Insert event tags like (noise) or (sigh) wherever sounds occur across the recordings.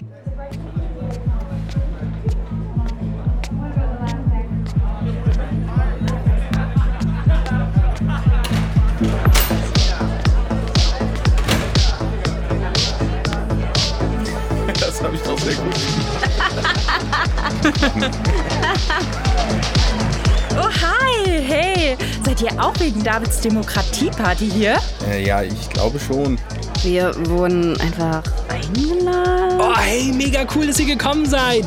Das habe ich doch sehr gut. Oh, hi, hey. Seid ihr auch wegen Davids Demokratieparty hier? Äh, ja, ich glaube schon. Wir wurden einfach eingeladen. Oh, hey, mega cool, dass ihr gekommen seid.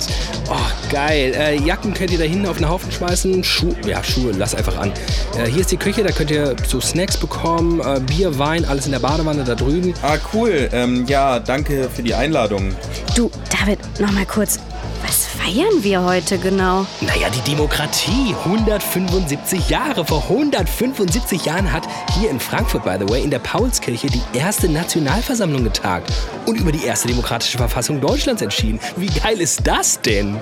Oh, geil. Äh, Jacken könnt ihr da hinten auf den Haufen schmeißen. Schuhe, ja, Schuhe, lass einfach an. Äh, hier ist die Küche, da könnt ihr so Snacks bekommen. Äh, Bier, Wein, alles in der Badewanne da drüben. Ah, cool. Ähm, ja, danke für die Einladung. Du, David, noch mal kurz. Was feiern wir heute genau? Naja, die Demokratie. 175 Jahre. Vor 175 Jahren hat hier in Frankfurt, by the way, in der Paulskirche die erste Nationalversammlung getagt und über die erste demokratische Verfassung Deutschlands entschieden. Wie geil ist das denn?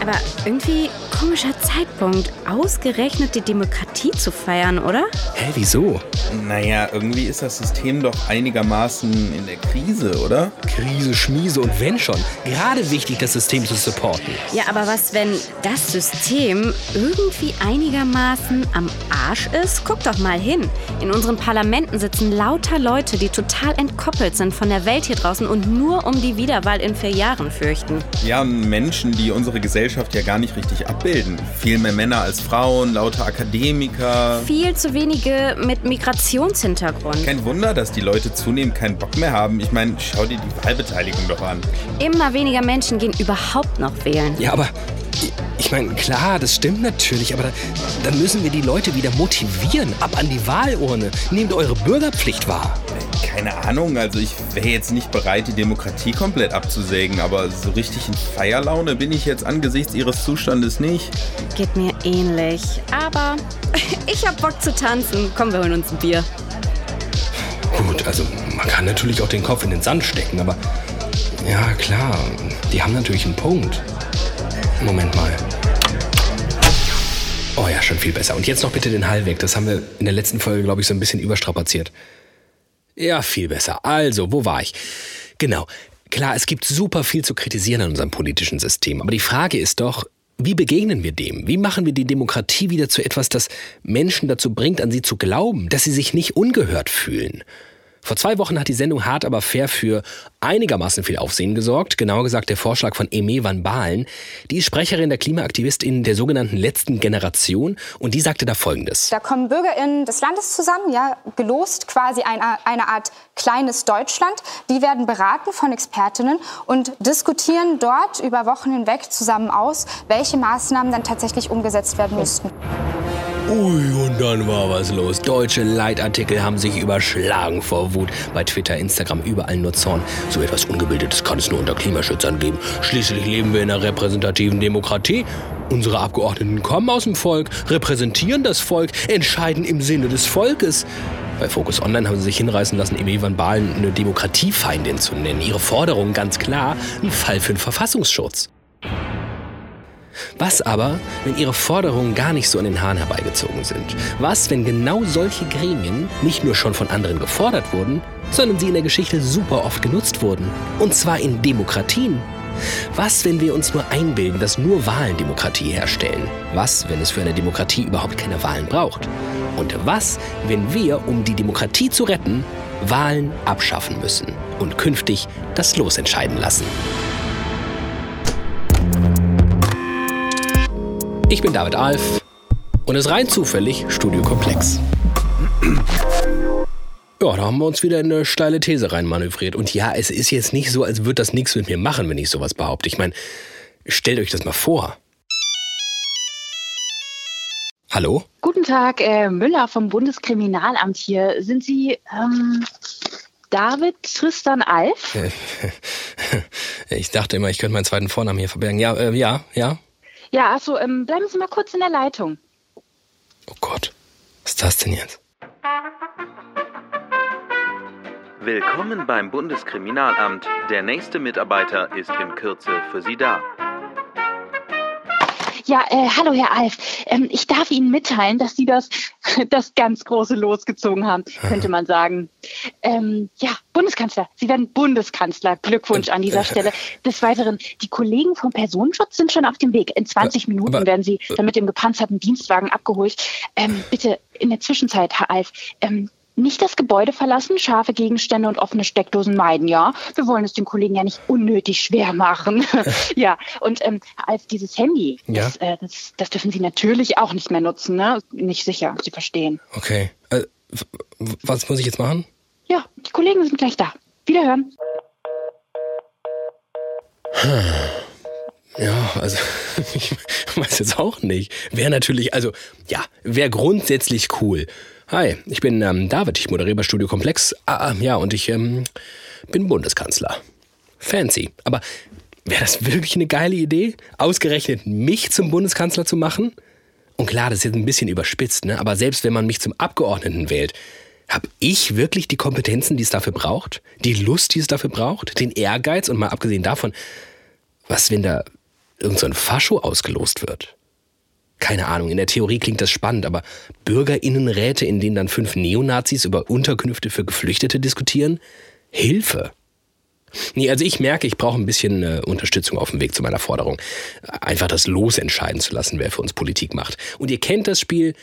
Aber irgendwie komischer Zeitpunkt, ausgerechnet die Demokratie zu feiern, oder? Hä, wieso? Naja, irgendwie ist das System doch einigermaßen in der Krise, oder? Krise, Schmiese und wenn schon. Gerade wichtig, das System zu supporten. Ja, aber was, wenn das System irgendwie einigermaßen am Arsch ist? Guck doch mal hin. In unseren Parlamenten sitzen lauter Leute, die total entkoppelt sind von der Welt hier draußen und nur um die Wiederwahl in vier Jahren fürchten. Ja, Menschen, die unsere Gesellschaft ja gar nicht richtig abbilden. Viel mehr Männer als Frauen, lauter Akademiker. Viel zu wenige mit Migrationshintergrund. Kein Wunder, dass die Leute zunehmend keinen Bock mehr haben. Ich meine, schau dir die Wahlbeteiligung doch an. Immer weniger Menschen gehen überhaupt noch wählen. Ja, aber ich- meine, klar, das stimmt natürlich, aber da, dann müssen wir die Leute wieder motivieren. Ab an die Wahlurne. Nehmt eure Bürgerpflicht wahr. Keine Ahnung, also ich wäre jetzt nicht bereit, die Demokratie komplett abzusägen, aber so richtig in Feierlaune bin ich jetzt angesichts ihres Zustandes nicht. Geht mir ähnlich. Aber (laughs) ich hab Bock zu tanzen. Komm, wir holen uns ein Bier. Gut, also man kann natürlich auch den Kopf in den Sand stecken, aber ja, klar, die haben natürlich einen Punkt. Moment mal. Oh ja, schon viel besser. Und jetzt noch bitte den Hall weg. Das haben wir in der letzten Folge, glaube ich, so ein bisschen überstrapaziert. Ja, viel besser. Also, wo war ich? Genau. Klar, es gibt super viel zu kritisieren an unserem politischen System. Aber die Frage ist doch, wie begegnen wir dem? Wie machen wir die Demokratie wieder zu etwas, das Menschen dazu bringt, an sie zu glauben, dass sie sich nicht ungehört fühlen? Vor zwei Wochen hat die Sendung Hart aber fair für einigermaßen viel Aufsehen gesorgt. Genauer gesagt der Vorschlag von Eme van Baalen. Die ist Sprecherin der Klimaaktivistin der sogenannten letzten Generation und die sagte da Folgendes. Da kommen BürgerInnen des Landes zusammen, ja, gelost quasi eine, eine Art kleines Deutschland. Die werden beraten von Expertinnen und diskutieren dort über Wochen hinweg zusammen aus, welche Maßnahmen dann tatsächlich umgesetzt werden müssten. Ui, und dann war was los. Deutsche Leitartikel haben sich überschlagen vor Wut. Bei Twitter, Instagram, überall nur Zorn. So etwas Ungebildetes kann es nur unter Klimaschützern geben. Schließlich leben wir in einer repräsentativen Demokratie. Unsere Abgeordneten kommen aus dem Volk, repräsentieren das Volk, entscheiden im Sinne des Volkes. Bei Focus Online haben sie sich hinreißen lassen, Emi van Baalen eine Demokratiefeindin zu nennen. Ihre Forderung ganz klar, ein Fall für den Verfassungsschutz. Was aber, wenn ihre Forderungen gar nicht so an den Haaren herbeigezogen sind? Was, wenn genau solche Gremien nicht nur schon von anderen gefordert wurden, sondern sie in der Geschichte super oft genutzt wurden? Und zwar in Demokratien. Was, wenn wir uns nur einbilden, dass nur Wahlen Demokratie herstellen? Was, wenn es für eine Demokratie überhaupt keine Wahlen braucht? Und was, wenn wir, um die Demokratie zu retten, Wahlen abschaffen müssen und künftig das Los entscheiden lassen? Ich bin David Alf und es ist rein zufällig Studio Komplex. Ja, da haben wir uns wieder in eine steile These reinmanövriert. Und ja, es ist jetzt nicht so, als würde das nichts mit mir machen, wenn ich sowas behaupte. Ich meine, stellt euch das mal vor. Hallo? Guten Tag, äh, Müller vom Bundeskriminalamt hier. Sind Sie ähm, David Tristan Alf? (laughs) Ich dachte immer, ich könnte meinen zweiten Vornamen hier verbergen. Ja, äh, ja, ja. Ja, achso, ähm, bleiben Sie mal kurz in der Leitung. Oh Gott, was ist das denn jetzt? Willkommen beim Bundeskriminalamt. Der nächste Mitarbeiter ist in Kürze für Sie da. Ja, äh, hallo Herr Alf. Ähm, ich darf Ihnen mitteilen, dass Sie das, (laughs) das ganz große Los gezogen haben, könnte man sagen. Ähm, ja, Bundeskanzler. Sie werden Bundeskanzler. Glückwunsch an dieser Stelle. Des Weiteren, die Kollegen vom Personenschutz sind schon auf dem Weg. In 20 Minuten aber- werden Sie dann mit dem gepanzerten Dienstwagen abgeholt. Ähm, bitte in der Zwischenzeit, Herr Alf, ähm, nicht das Gebäude verlassen, scharfe Gegenstände und offene Steckdosen meiden, ja. Wir wollen es den Kollegen ja nicht unnötig schwer machen. (laughs) ja, und ähm, Alf, dieses Handy, Ja. das, äh, das, das dürfen Sie natürlich auch nicht mehr nutzen, ne? Nicht sicher, Sie verstehen. Okay. Äh, was muss ich jetzt machen? Ja, die Kollegen sind gleich da. Wiederhören. Ja, also (laughs) ich weiß jetzt auch nicht. Wäre natürlich, also ja, wäre grundsätzlich cool. Hi, ich bin ähm, David, ich moderiere bei Studio Komplex. Ah, ah, ja, und ich ähm, bin Bundeskanzler. Fancy. Aber wäre das wirklich eine geile Idee, ausgerechnet mich zum Bundeskanzler zu machen? Und klar, das ist jetzt ein bisschen überspitzt, ne? aber selbst wenn man mich zum Abgeordneten wählt, habe ich wirklich die Kompetenzen, die es dafür braucht? Die Lust, die es dafür braucht? Den Ehrgeiz? Und mal abgesehen davon, was, wenn da irgend so ein Fascho ausgelost wird? Keine Ahnung, in der Theorie klingt das spannend, aber Bürgerinnenräte, in denen dann fünf Neonazis über Unterkünfte für Geflüchtete diskutieren? Hilfe! Nee, also ich merke, ich brauche ein bisschen äh, Unterstützung auf dem Weg zu meiner Forderung. Einfach das Los entscheiden zu lassen, wer für uns Politik macht. Und ihr kennt das Spiel,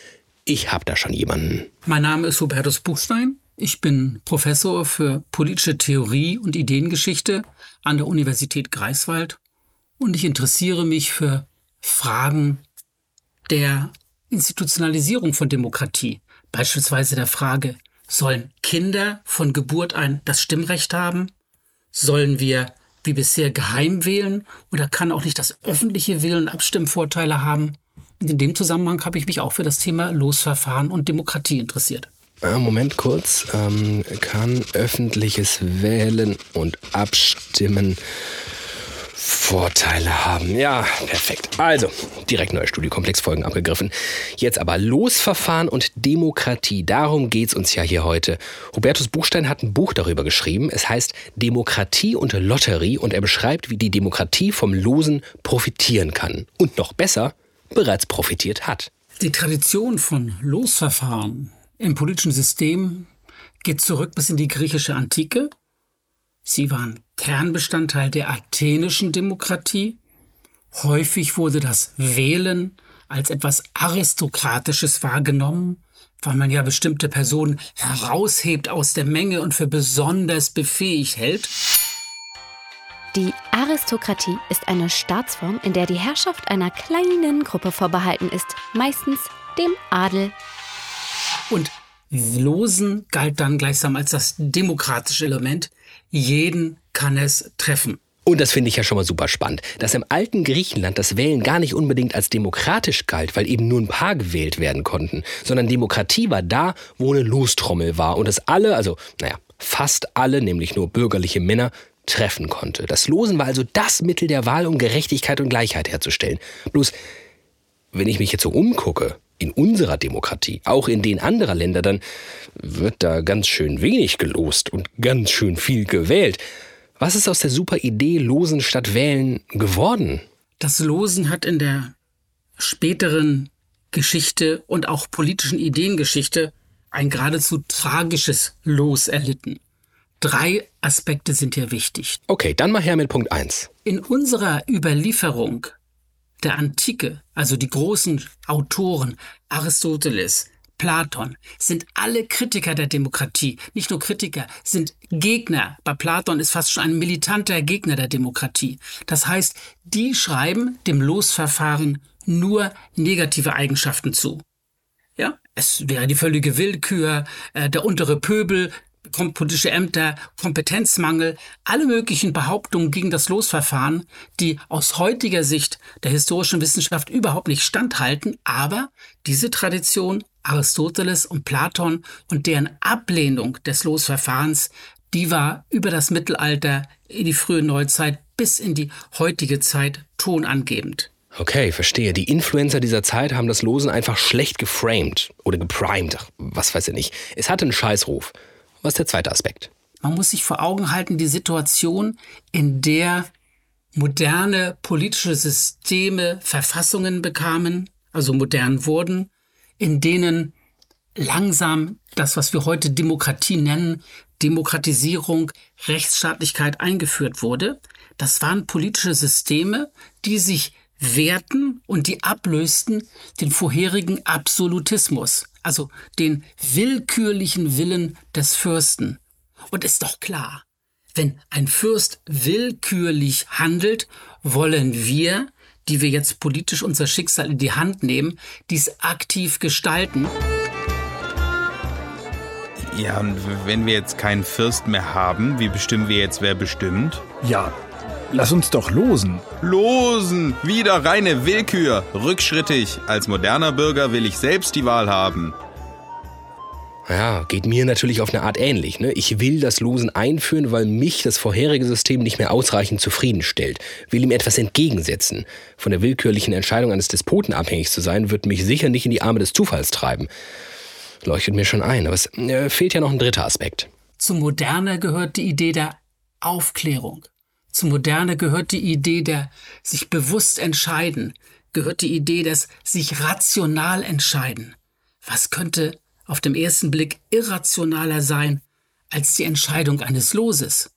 ich hab da schon jemanden. Mein Name ist Hubertus Buchstein. Ich bin Professor für politische Theorie und Ideengeschichte an der Universität Greifswald und ich interessiere mich für Fragen der Institutionalisierung von Demokratie. Beispielsweise der Frage, sollen Kinder von Geburt ein das Stimmrecht haben? Sollen wir wie bisher geheim wählen oder kann auch nicht das öffentliche Wählen Abstimmvorteile haben? Und in dem Zusammenhang habe ich mich auch für das Thema Losverfahren und Demokratie interessiert. Äh, Moment kurz. Ähm, kann öffentliches Wählen und Abstimmen Vorteile haben. Ja, perfekt. Also, direkt neue Studiokomplexfolgen abgegriffen. Jetzt aber Losverfahren und Demokratie. Darum geht's uns ja hier heute. Hubertus Buchstein hat ein Buch darüber geschrieben. Es heißt Demokratie und Lotterie und er beschreibt, wie die Demokratie vom Losen profitieren kann. Und noch besser, bereits profitiert hat. Die Tradition von Losverfahren im politischen System geht zurück bis in die griechische Antike. Sie waren Kernbestandteil der athenischen Demokratie. Häufig wurde das Wählen als etwas Aristokratisches wahrgenommen, weil man ja bestimmte Personen heraushebt aus der Menge und für besonders befähigt hält. Die Aristokratie ist eine Staatsform, in der die Herrschaft einer kleinen Gruppe vorbehalten ist, meistens dem Adel. Und Losen galt dann gleichsam als das demokratische Element. Jeden kann es treffen. Und das finde ich ja schon mal super spannend, dass im alten Griechenland das Wählen gar nicht unbedingt als demokratisch galt, weil eben nur ein paar gewählt werden konnten, sondern Demokratie war da, wo eine Lostrommel war und es alle, also naja, fast alle, nämlich nur bürgerliche Männer, treffen konnte. Das Losen war also das Mittel der Wahl, um Gerechtigkeit und Gleichheit herzustellen. Bloß, wenn ich mich jetzt so umgucke, in unserer Demokratie, auch in den anderer Länder, dann wird da ganz schön wenig gelost und ganz schön viel gewählt. Was ist aus der super Idee Losen statt Wählen geworden? Das Losen hat in der späteren Geschichte und auch politischen Ideengeschichte ein geradezu tragisches Los erlitten. Drei Aspekte sind hier wichtig. Okay, dann mal her mit Punkt 1. In unserer Überlieferung der Antike, also die großen Autoren Aristoteles, Platon, sind alle Kritiker der Demokratie. Nicht nur Kritiker, sind Gegner. Bei Platon ist fast schon ein militanter Gegner der Demokratie. Das heißt, die schreiben dem Losverfahren nur negative Eigenschaften zu. Ja, es wäre die völlige Willkür, äh, der untere Pöbel, politische Ämter, Kompetenzmangel, alle möglichen Behauptungen gegen das Losverfahren, die aus heutiger Sicht der historischen Wissenschaft überhaupt nicht standhalten, aber diese Tradition Aristoteles und Platon und deren Ablehnung des Losverfahrens, die war über das Mittelalter in die frühe Neuzeit bis in die heutige Zeit tonangebend. Okay, verstehe. Die Influencer dieser Zeit haben das Losen einfach schlecht geframed oder geprimed. Was weiß ich nicht. Es hatte einen Scheißruf. Was ist der zweite Aspekt? Man muss sich vor Augen halten, die Situation, in der moderne politische Systeme Verfassungen bekamen, also modern wurden, in denen langsam das, was wir heute Demokratie nennen, Demokratisierung, Rechtsstaatlichkeit eingeführt wurde. Das waren politische Systeme, die sich wehrten und die ablösten den vorherigen Absolutismus, also den willkürlichen Willen des Fürsten. Und ist doch klar, wenn ein Fürst willkürlich handelt, wollen wir, die wir jetzt politisch unser Schicksal in die Hand nehmen, dies aktiv gestalten. Ja, und wenn wir jetzt keinen Fürst mehr haben, wie bestimmen wir jetzt, wer bestimmt? Ja, lass uns doch losen. Losen! Wieder reine Willkür! Rückschrittig! Als moderner Bürger will ich selbst die Wahl haben. Ja, geht mir natürlich auf eine Art ähnlich. Ne? Ich will das Losen einführen, weil mich das vorherige System nicht mehr ausreichend zufriedenstellt. Will ihm etwas entgegensetzen. Von der willkürlichen Entscheidung eines Despoten abhängig zu sein, wird mich sicher nicht in die Arme des Zufalls treiben. Leuchtet mir schon ein, aber es äh, fehlt ja noch ein dritter Aspekt. Zum Moderne gehört die Idee der Aufklärung. Zum Moderne gehört die Idee der sich bewusst entscheiden, gehört die Idee des sich rational entscheiden. Was könnte auf dem ersten Blick irrationaler sein als die Entscheidung eines Loses.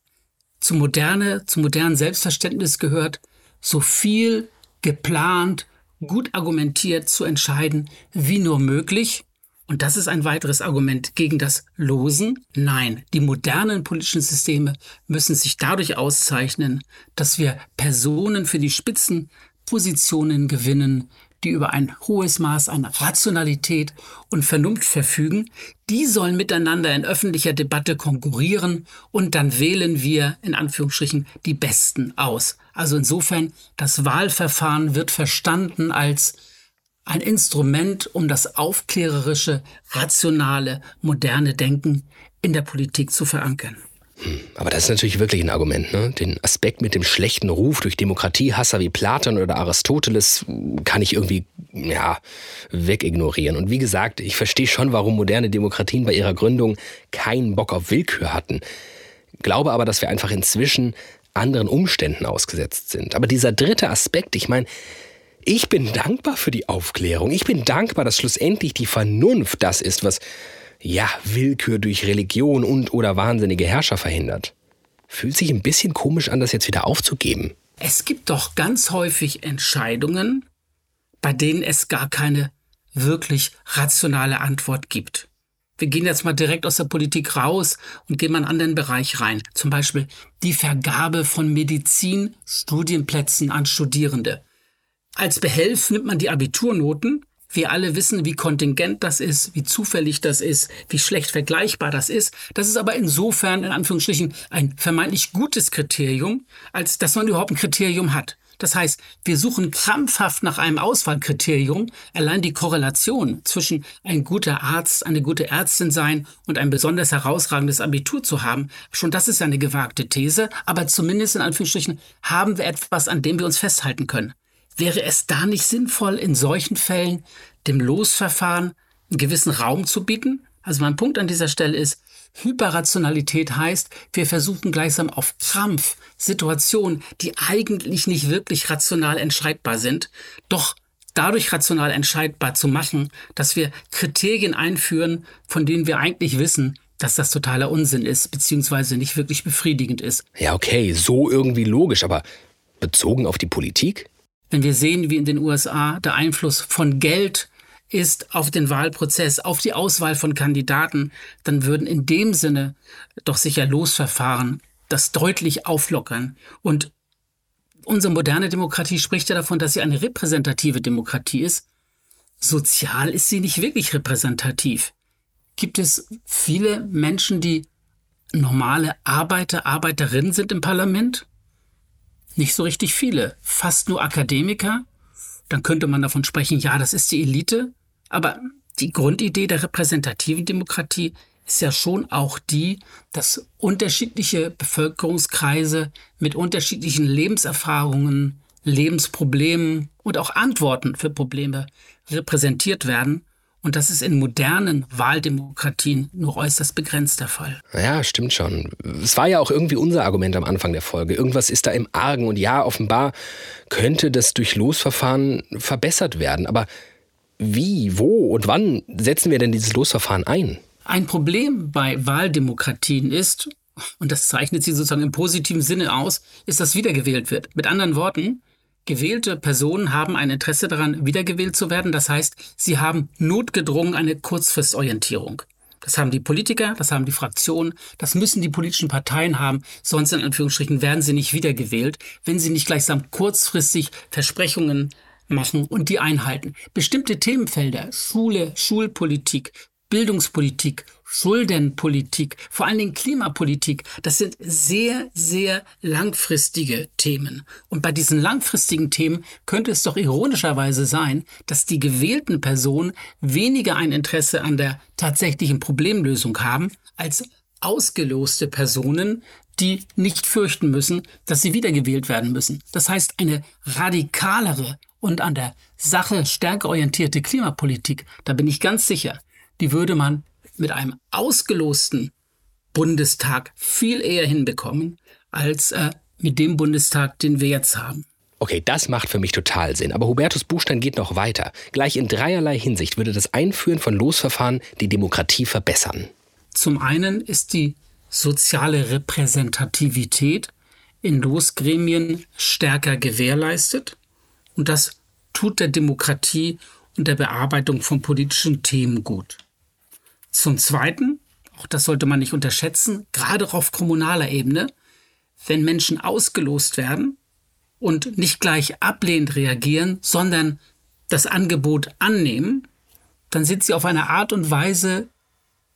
Zum moderne, zum modernen Selbstverständnis gehört, so viel geplant, gut argumentiert zu entscheiden, wie nur möglich. Und das ist ein weiteres Argument gegen das Losen. Nein, die modernen politischen Systeme müssen sich dadurch auszeichnen, dass wir Personen für die Spitzenpositionen gewinnen, die über ein hohes Maß an Rationalität und Vernunft verfügen, die sollen miteinander in öffentlicher Debatte konkurrieren und dann wählen wir in Anführungsstrichen die Besten aus. Also insofern, das Wahlverfahren wird verstanden als ein Instrument, um das aufklärerische, rationale, moderne Denken in der Politik zu verankern. Hm, aber das ist natürlich wirklich ein Argument. Ne? Den Aspekt mit dem schlechten Ruf durch Demokratiehasser wie Platon oder Aristoteles kann ich irgendwie ja, wegignorieren. Und wie gesagt, ich verstehe schon, warum moderne Demokratien bei ihrer Gründung keinen Bock auf Willkür hatten. Glaube aber, dass wir einfach inzwischen anderen Umständen ausgesetzt sind. Aber dieser dritte Aspekt, ich meine, ich bin dankbar für die Aufklärung. Ich bin dankbar, dass schlussendlich die Vernunft das ist, was ja, Willkür durch Religion und oder wahnsinnige Herrscher verhindert. Fühlt sich ein bisschen komisch an, das jetzt wieder aufzugeben. Es gibt doch ganz häufig Entscheidungen, bei denen es gar keine wirklich rationale Antwort gibt. Wir gehen jetzt mal direkt aus der Politik raus und gehen mal in einen anderen Bereich rein. Zum Beispiel die Vergabe von Medizinstudienplätzen an Studierende. Als Behelf nimmt man die Abiturnoten wir alle wissen, wie kontingent das ist, wie zufällig das ist, wie schlecht vergleichbar das ist. Das ist aber insofern, in Anführungsstrichen, ein vermeintlich gutes Kriterium, als dass man überhaupt ein Kriterium hat. Das heißt, wir suchen krampfhaft nach einem Auswahlkriterium. Allein die Korrelation zwischen ein guter Arzt, eine gute Ärztin sein und ein besonders herausragendes Abitur zu haben, schon das ist eine gewagte These, aber zumindest in Anführungsstrichen haben wir etwas, an dem wir uns festhalten können. Wäre es da nicht sinnvoll, in solchen Fällen dem Losverfahren einen gewissen Raum zu bieten? Also mein Punkt an dieser Stelle ist, Hyperrationalität heißt, wir versuchen gleichsam auf Krampf Situationen, die eigentlich nicht wirklich rational entscheidbar sind, doch dadurch rational entscheidbar zu machen, dass wir Kriterien einführen, von denen wir eigentlich wissen, dass das totaler Unsinn ist, beziehungsweise nicht wirklich befriedigend ist. Ja, okay, so irgendwie logisch, aber bezogen auf die Politik? Wenn wir sehen, wie in den USA der Einfluss von Geld ist auf den Wahlprozess, auf die Auswahl von Kandidaten, dann würden in dem Sinne doch sicher Losverfahren das deutlich auflockern. Und unsere moderne Demokratie spricht ja davon, dass sie eine repräsentative Demokratie ist. Sozial ist sie nicht wirklich repräsentativ. Gibt es viele Menschen, die normale Arbeiter, Arbeiterinnen sind im Parlament? Nicht so richtig viele, fast nur Akademiker. Dann könnte man davon sprechen, ja, das ist die Elite. Aber die Grundidee der repräsentativen Demokratie ist ja schon auch die, dass unterschiedliche Bevölkerungskreise mit unterschiedlichen Lebenserfahrungen, Lebensproblemen und auch Antworten für Probleme repräsentiert werden Und das ist in modernen Wahldemokratien nur äußerst begrenzt der Fall. Ja, stimmt schon. Es war ja auch irgendwie unser Argument am Anfang der Folge. Irgendwas ist da im Argen und ja, offenbar könnte das durch Losverfahren verbessert werden. Aber wie, wo und wann setzen wir denn dieses Losverfahren ein? Ein Problem bei Wahldemokratien ist, und das zeichnet sie sozusagen im positiven Sinne aus, ist, dass wiedergewählt wird. Mit anderen Worten, gewählte Personen haben ein Interesse daran, wiedergewählt zu werden. Das heißt, sie haben notgedrungen eine Kurzfristorientierung. Das haben die Politiker, das haben die Fraktionen, das müssen die politischen Parteien haben, sonst in Anführungsstrichen werden sie nicht wiedergewählt, wenn sie nicht gleichsam kurzfristig Versprechungen machen und die einhalten. Bestimmte Themenfelder, Schule, Schulpolitik, Bildungspolitik, Schuldenpolitik, vor allen Dingen Klimapolitik, das sind sehr, sehr langfristige Themen. Und bei diesen langfristigen Themen könnte es doch ironischerweise sein, dass die gewählten Personen weniger ein Interesse an der tatsächlichen Problemlösung haben, als ausgeloste Personen, die nicht fürchten müssen, dass sie wiedergewählt werden müssen. Das heißt, eine radikalere und an der Sache stärker orientierte Klimapolitik, da bin ich ganz sicher, die würde man mit einem ausgelosten Bundestag viel eher hinbekommen, als äh, mit dem Bundestag, den wir jetzt haben. Okay, das macht für mich total Sinn. Aber Hubertus Buchstein geht noch weiter. Gleich in dreierlei Hinsicht würde das Einführen von Losverfahren die Demokratie verbessern. Zum einen ist die soziale Repräsentativität in Losgremien stärker gewährleistet. Und das tut der Demokratie und der Bearbeitung von politischen Themen gut. Zum Zweiten, auch das sollte man nicht unterschätzen, gerade auf kommunaler Ebene, wenn Menschen ausgelost werden und nicht gleich ablehnend reagieren, sondern das Angebot annehmen, dann sind sie auf eine Art und Weise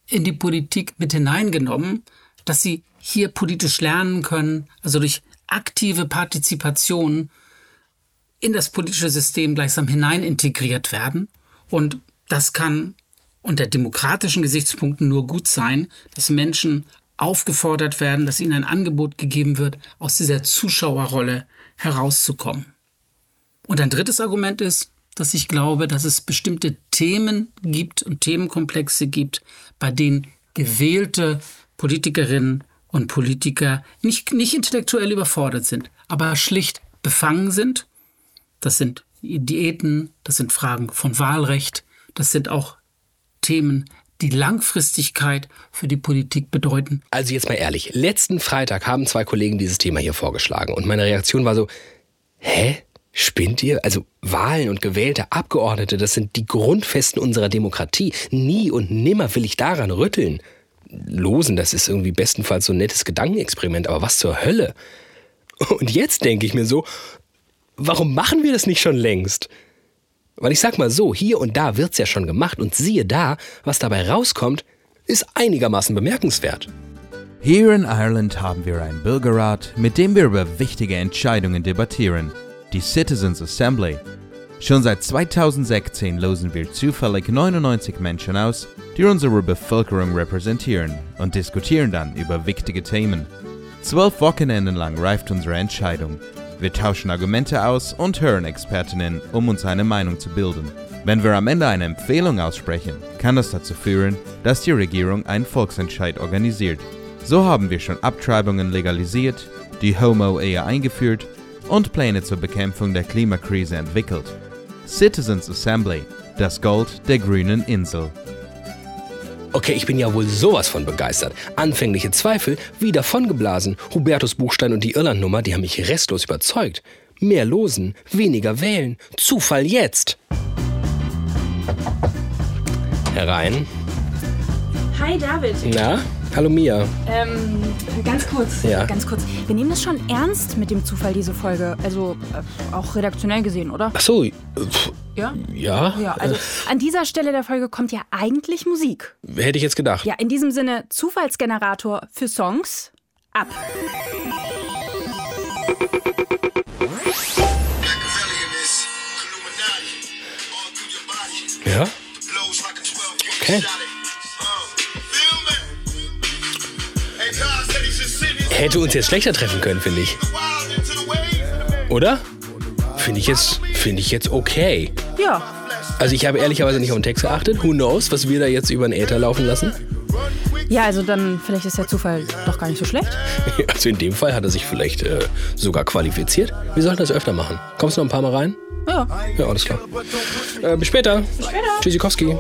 in die Politik mit hineingenommen, dass sie hier politisch lernen können, also durch aktive Partizipation in das politische System gleichsam hinein integriert werden. Und das kann unter demokratischen Gesichtspunkten nur gut sein, dass Menschen aufgefordert werden, dass ihnen ein Angebot gegeben wird, aus dieser Zuschauerrolle herauszukommen. Und ein drittes Argument ist, dass ich glaube, dass es bestimmte Themen gibt und Themenkomplexe gibt, bei denen gewählte Politikerinnen und Politiker nicht, nicht intellektuell überfordert sind, aber schlicht befangen sind. Das sind Diäten, das sind Fragen von Wahlrecht, das sind auch Themen, die Langfristigkeit für die Politik bedeuten. Also jetzt mal ehrlich, letzten Freitag haben zwei Kollegen dieses Thema hier vorgeschlagen und meine Reaktion war so, hä? Spinnt ihr? Also Wahlen und gewählte Abgeordnete, das sind die Grundfesten unserer Demokratie. Nie und nimmer will ich daran rütteln. Losen, das ist irgendwie bestenfalls so ein nettes Gedankenexperiment, aber was zur Hölle? Und jetzt denke ich mir so, warum machen wir das nicht schon längst? Weil ich sag mal so, hier und da wird's ja schon gemacht und siehe da, was dabei rauskommt, ist einigermaßen bemerkenswert. Hier in Ireland haben wir einen Bürgerrat, mit dem wir über wichtige Entscheidungen debattieren, die Citizens Assembly. Schon seit 2016 losen wir zufällig 99 Menschen aus, die unsere Bevölkerung repräsentieren und diskutieren dann über wichtige Themen. Zwölf Wochenenden lang reift unsere Entscheidung wir tauschen Argumente aus und hören Expertinnen, um uns eine Meinung zu bilden. Wenn wir am Ende eine Empfehlung aussprechen, kann das dazu führen, dass die Regierung einen Volksentscheid organisiert. So haben wir schon Abtreibungen legalisiert, die Homo-Ehe eingeführt und Pläne zur Bekämpfung der Klimakrise entwickelt. Citizens Assembly, das Gold der grünen Insel. Okay, ich bin ja wohl sowas von begeistert. Anfängliche Zweifel wie davongeblasen. Hubertus Buchstein und die Irlandnummer, die haben mich restlos überzeugt. Mehr losen, weniger wählen. Zufall jetzt. Herein. Hi David. Na? Hallo Mia. Ähm, ganz kurz. Ja. Ganz kurz. Wir nehmen das schon ernst mit dem Zufall, diese Folge. Also äh, auch redaktionell gesehen, oder? Ach so. Äh, Ja? ja. Ja, also an dieser Stelle der Folge kommt ja eigentlich Musik. Hätte ich jetzt gedacht. Ja, in diesem Sinne Zufallsgenerator für Songs ab. Ja? Okay. Hätte uns jetzt schlechter treffen können, finde ich. Oder? Finde ich jetzt, finde ich jetzt okay. Ja. Also ich habe ehrlicherweise nicht auf den Text geachtet. Who knows, was wir da jetzt über den Äther laufen lassen? Ja, also dann vielleicht ist der Zufall doch gar nicht so schlecht. (laughs) Also in dem Fall hat er sich vielleicht äh, sogar qualifiziert. Wir sollten das öfter machen. Kommst du noch ein paar Mal rein? Ja. Ja, alles klar. Äh, bis später. Bis später. Tschüssikowski.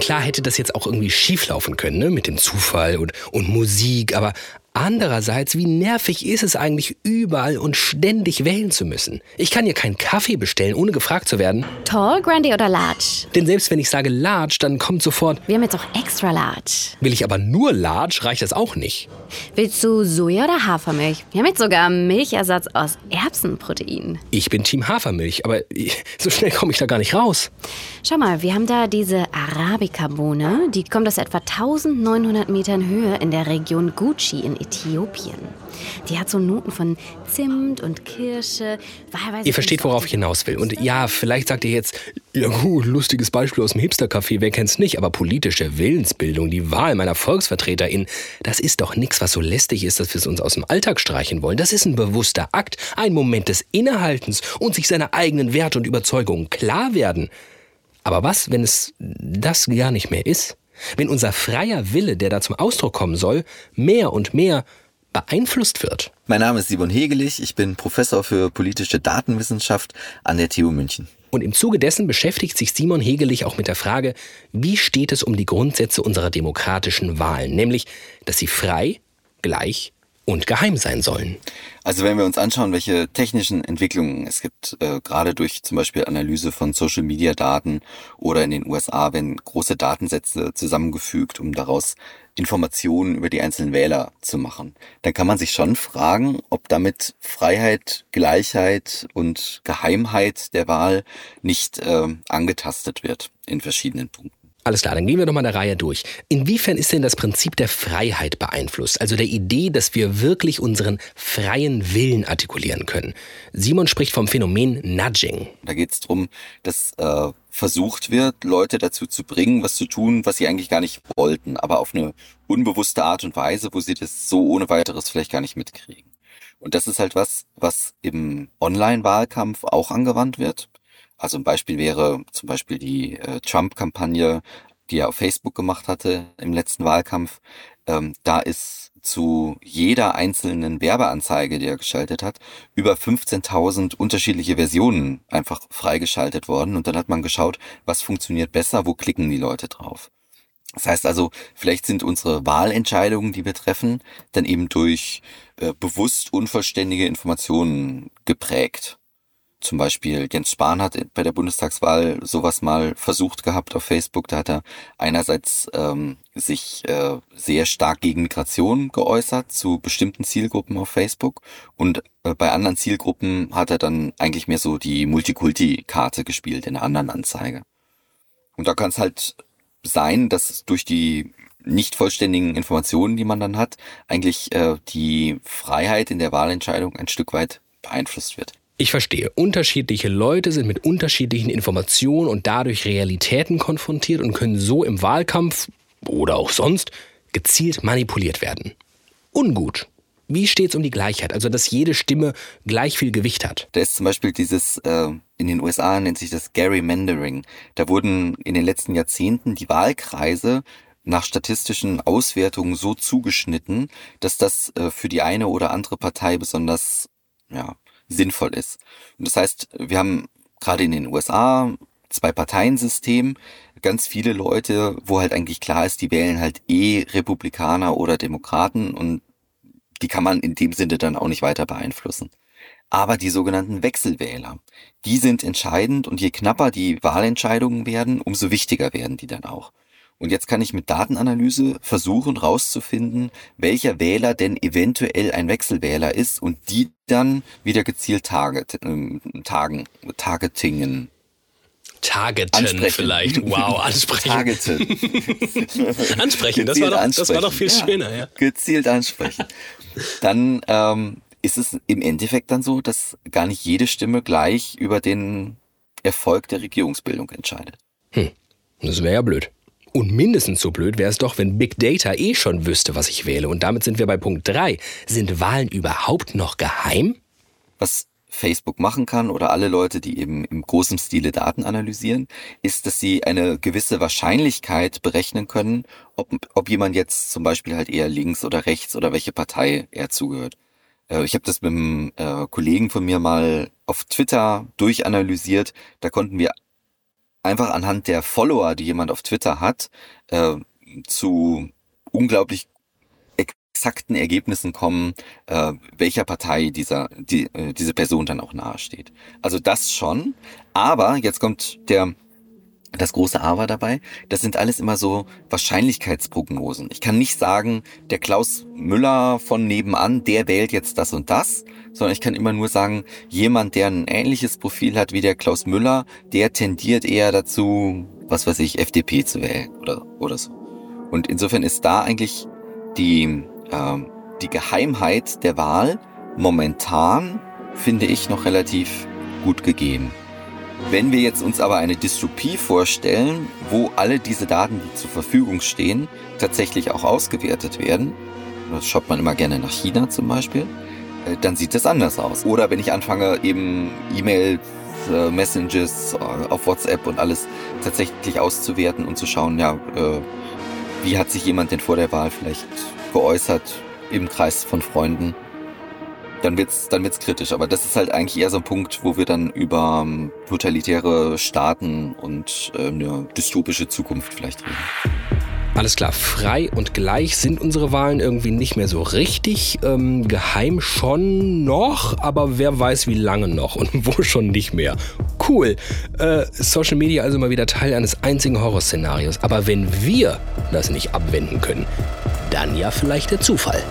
Klar hätte das jetzt auch irgendwie schieflaufen können, ne? Mit dem Zufall und, und Musik, aber andererseits, wie nervig ist es eigentlich, überall und ständig wählen zu müssen? Ich kann hier keinen Kaffee bestellen, ohne gefragt zu werden. Tall, Grande oder Large? Denn selbst wenn ich sage Large, dann kommt sofort, Wir haben jetzt auch Extra Large. will ich aber nur Large, reicht das auch nicht. Willst du Soja oder Hafermilch? Wir haben jetzt sogar Milchersatz aus Erbsenprotein. Ich bin Team Hafermilch, aber so schnell komme ich da gar nicht raus. Schau mal, wir haben da diese Arabica-Bohne. Die kommt aus etwa 1900 Metern Höhe in der Region Gucci in Äthiopien. Die hat so Noten von Zimt und Kirsche. Ihr versteht, worauf ich hinaus will. Und ja, vielleicht sagt ihr jetzt, ja gut, lustiges Beispiel aus dem Hipster-Café, wer kennt's nicht, aber politische Willensbildung, die Wahl meiner VolksvertreterInnen, das ist doch nichts, was so lästig ist, dass wir es uns aus dem Alltag streichen wollen. Das ist ein bewusster Akt, ein Moment des Innehaltens und sich seiner eigenen Werte und Überzeugungen klar werden. Aber was, wenn es das gar nicht mehr ist? Wenn unser freier Wille, der da zum Ausdruck kommen soll, mehr und mehr beeinflusst wird? Mein Name ist Simon Hegelich, ich bin Professor für politische Datenwissenschaft an der TU München. Und im Zuge dessen beschäftigt sich Simon Hegelich auch mit der Frage, wie steht es um die Grundsätze unserer demokratischen Wahlen, nämlich, dass sie frei, gleich und geheim sein sollen. Also wenn wir uns anschauen, welche technischen Entwicklungen es gibt, äh, gerade durch zum Beispiel Analyse von Social-Media-Daten oder in den USA, wenn große Datensätze zusammengefügt, um daraus Informationen über die einzelnen Wähler zu machen, dann kann man sich schon fragen, ob damit Freiheit, Gleichheit und Geheimheit der Wahl nicht äh, angetastet wird in verschiedenen Punkten. Alles klar, dann gehen wir doch mal der Reihe durch. Inwiefern ist denn das Prinzip der Freiheit beeinflusst? Also der Idee, dass wir wirklich unseren freien Willen artikulieren können. Simon spricht vom Phänomen Nudging. Da geht es darum, dass äh, versucht wird, Leute dazu zu bringen, was zu tun, was sie eigentlich gar nicht wollten, aber auf eine unbewusste Art und Weise, wo sie das so ohne weiteres vielleicht gar nicht mitkriegen. Und das ist halt was, was im Online-Wahlkampf auch angewandt wird. Also ein Beispiel wäre zum Beispiel die äh, Trump-Kampagne, die er auf Facebook gemacht hatte im letzten Wahlkampf. Ähm, da ist zu jeder einzelnen Werbeanzeige, die er geschaltet hat, über 15.000 unterschiedliche Versionen einfach freigeschaltet worden. Und dann hat man geschaut, was funktioniert besser, wo klicken die Leute drauf. Das heißt also, vielleicht sind unsere Wahlentscheidungen, die wir treffen, dann eben durch äh, bewusst unvollständige Informationen geprägt. Zum Beispiel Jens Spahn hat bei der Bundestagswahl sowas mal versucht gehabt auf Facebook. Da hat er einerseits ähm, sich äh, sehr stark gegen Migration geäußert zu bestimmten Zielgruppen auf Facebook und äh, bei anderen Zielgruppen hat er dann eigentlich mehr so die Multikulti-Karte gespielt in einer anderen Anzeige. Und da kann es halt sein, dass durch die nicht vollständigen Informationen, die man dann hat, eigentlich äh, die Freiheit in der Wahlentscheidung ein Stück weit beeinflusst wird. Ich verstehe. Unterschiedliche Leute sind mit unterschiedlichen Informationen und dadurch Realitäten konfrontiert und können so im Wahlkampf oder auch sonst gezielt manipuliert werden. Ungut. Wie steht's um die Gleichheit? Also, dass jede Stimme gleich viel Gewicht hat. Da ist zum Beispiel dieses, äh, in den USA nennt sich das Gerrymandering. Da wurden in den letzten Jahrzehnten die Wahlkreise nach statistischen Auswertungen so zugeschnitten, dass das äh, für die eine oder andere Partei besonders ja, sinnvoll ist. Und das heißt, wir haben gerade in den USA zwei Parteiensystem, ganz viele Leute, wo halt eigentlich klar ist, die wählen halt eh Republikaner oder Demokraten und die kann man in dem Sinne dann auch nicht weiter beeinflussen. Aber die sogenannten Wechselwähler, die sind entscheidend und je knapper die Wahlentscheidungen werden, umso wichtiger werden die dann auch. Und jetzt kann ich mit Datenanalyse versuchen rauszufinden, welcher Wähler denn eventuell ein Wechselwähler ist und die dann wieder gezielt target, äh, tagen, targetingen. Targeten Ansprechen. vielleicht. Wow, (laughs) ansprechen. Targeten. (laughs) ansprechen, das war, doch, das war doch ansprechen. viel Ja. schöner. Ja. Gezielt ansprechen. Dann ähm, ist es im Endeffekt dann so, dass gar nicht jede Stimme gleich über den Erfolg der Regierungsbildung entscheidet. Hm, das wäre ja blöd. Und mindestens so blöd wäre es doch, wenn Big Data eh schon wüsste, was ich wähle. Und damit sind wir bei Punkt 3. Sind Wahlen überhaupt noch geheim? Was Facebook machen kann oder alle Leute, die eben im großen Stile Daten analysieren, ist, dass sie eine gewisse Wahrscheinlichkeit berechnen können, ob, ob jemand jetzt zum Beispiel halt eher links oder rechts oder welche Partei er zugehört. Äh, Ich habe das mit einem äh, Kollegen von mir mal auf Twitter durchanalysiert. Da konnten wir einfach anhand der Follower, die jemand auf Twitter hat, äh, zu unglaublich exakten Ergebnissen kommen, äh, welcher Partei dieser, die, äh, diese Person dann auch nahesteht. Also das schon, aber jetzt kommt der das große Aber dabei, das sind alles immer so Wahrscheinlichkeitsprognosen. Ich kann nicht sagen, der Klaus Müller von nebenan, der wählt jetzt das und das, sondern ich kann immer nur sagen, jemand, der ein ähnliches Profil hat wie der Klaus Müller, der tendiert eher dazu, was weiß ich, FDP zu wählen oder, oder so. Und insofern ist da eigentlich die, ähm, die Geheimheit der Wahl momentan, finde ich, noch relativ gut gegeben. Wenn wir jetzt uns aber eine Dystopie vorstellen, wo alle diese Daten, die zur Verfügung stehen, tatsächlich auch ausgewertet werden, das schaut man immer gerne nach China zum Beispiel, äh, dann sieht das anders aus. Oder wenn ich anfange, eben E-Mails, äh, Messages äh, auf WhatsApp und alles tatsächlich auszuwerten und zu schauen, ja, wie hat sich jemand denn vor der Wahl vielleicht geäußert im Kreis von Freunden, dann wird's, dann wird's kritisch. Aber das ist halt eigentlich eher so ein Punkt, wo wir dann über ähm, totalitäre Staaten und äh, eine dystopische Zukunft vielleicht reden. Alles klar, frei und gleich sind unsere Wahlen irgendwie nicht mehr so richtig. Ähm, geheim schon noch, aber wer weiß wie lange noch und (laughs) wo schon nicht mehr. Cool. Äh, Social Media also mal wieder Teil eines einzigen Horrorszenarios. Aber wenn wir das nicht abwenden können, dann ja vielleicht der Zufall.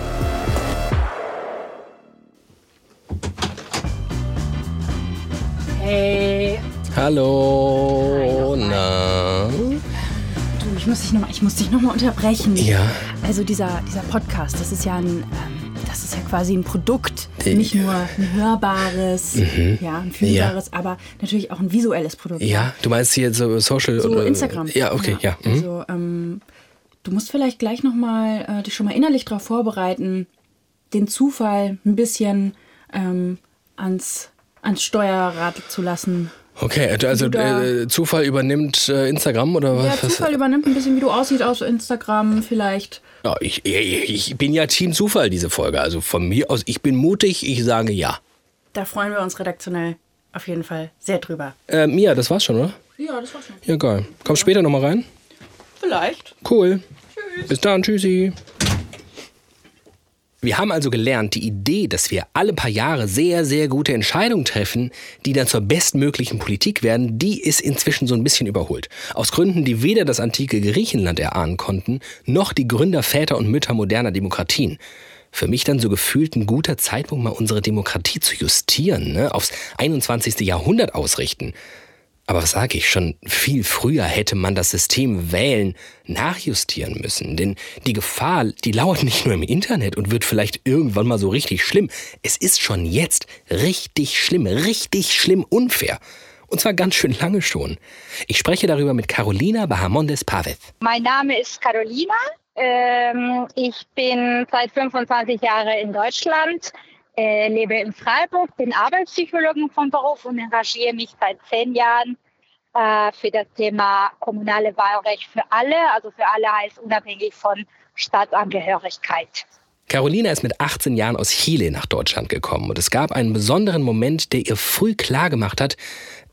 Hey. Hallo. Na? Du, ich muss dich nochmal noch mal unterbrechen. Ja. Also dieser, dieser Podcast, das ist ja ein, ähm, das ist ja quasi ein Produkt. Nicht nur ein hörbares, Mhm. ja, ein fühlbares, aber natürlich auch ein visuelles Produkt. Ja, du meinst hier so Social So oder Instagram. Ja, okay, ja. Mhm. Also ähm, du musst vielleicht gleich nochmal äh, dich schon mal innerlich darauf vorbereiten, den Zufall ein bisschen ähm, ans, ans Steuerrad zu lassen. Okay, also äh, Zufall übernimmt äh, Instagram oder Ja, was? Zufall übernimmt ein bisschen, wie du aussiehst aus Instagram vielleicht. Ja, ich, ich, bin ja Team Zufall diese Folge. Also von mir aus, ich bin mutig, ich sage ja. Da freuen wir uns redaktionell auf jeden Fall sehr drüber. Äh, Mia, das war's schon, oder? Ja, das war's schon. Ja, geil. Komm später nochmal rein. Vielleicht. Cool. Bis dann, tschüssi. Wir haben also gelernt, die Idee, dass wir alle paar Jahre sehr, sehr gute Entscheidungen treffen, die dann zur bestmöglichen Politik werden, die ist inzwischen so ein bisschen überholt. Aus Gründen, die weder das antike Griechenland erahnen konnten, noch die Gründer, Väter und Mütter moderner Demokratien. Für mich dann so gefühlt ein guter Zeitpunkt, mal unsere Demokratie zu justieren, ne? aufs 21. Jahrhundert ausrichten. Aber was sage ich, schon viel früher hätte man das System wählen nachjustieren müssen. Denn die Gefahr, die lauert nicht nur im Internet und wird vielleicht irgendwann mal so richtig schlimm. Es ist schon jetzt richtig schlimm, richtig schlimm unfair. Und zwar ganz schön lange schon. Ich spreche darüber mit Carolina Bahamondes Pavez. Mein Name ist Carolina. Ähm, ich bin seit 25 Jahren in Deutschland, äh, lebe in Freiburg, bin Arbeitspsychologin von Beruf und engagiere mich seit zehn Jahren äh, für das Thema kommunale Wahlrecht für alle. Also für alle heißt unabhängig von Staatsangehörigkeit. Carolina ist mit 18 Jahren aus Chile nach Deutschland gekommen und es gab einen besonderen Moment, der ihr früh klargemacht hat,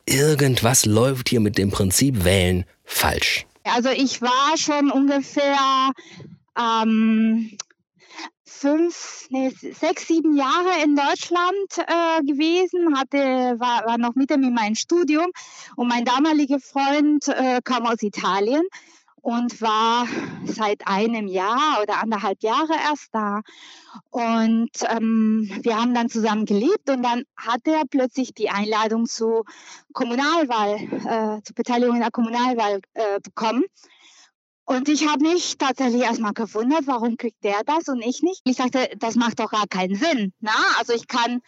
irgendwas läuft hier mit dem Prinzip Wählen falsch. Also ich war schon ungefähr ähm, fünf, nee, sechs, sieben Jahre in Deutschland äh, gewesen, hatte, war, war noch mitten in meinem Studium und mein damaliger Freund äh, kam aus Italien und war seit einem Jahr oder anderthalb Jahre erst da. Und ähm, wir haben dann zusammen gelebt und dann hatte er plötzlich die Einladung zur Kommunalwahl, äh, zur Beteiligung in der Kommunalwahl äh, bekommen. Und ich habe mich tatsächlich erstmal gewundert, warum kriegt der das und ich nicht. Ich sagte, das macht doch gar keinen Sinn. Na? Also ich kann,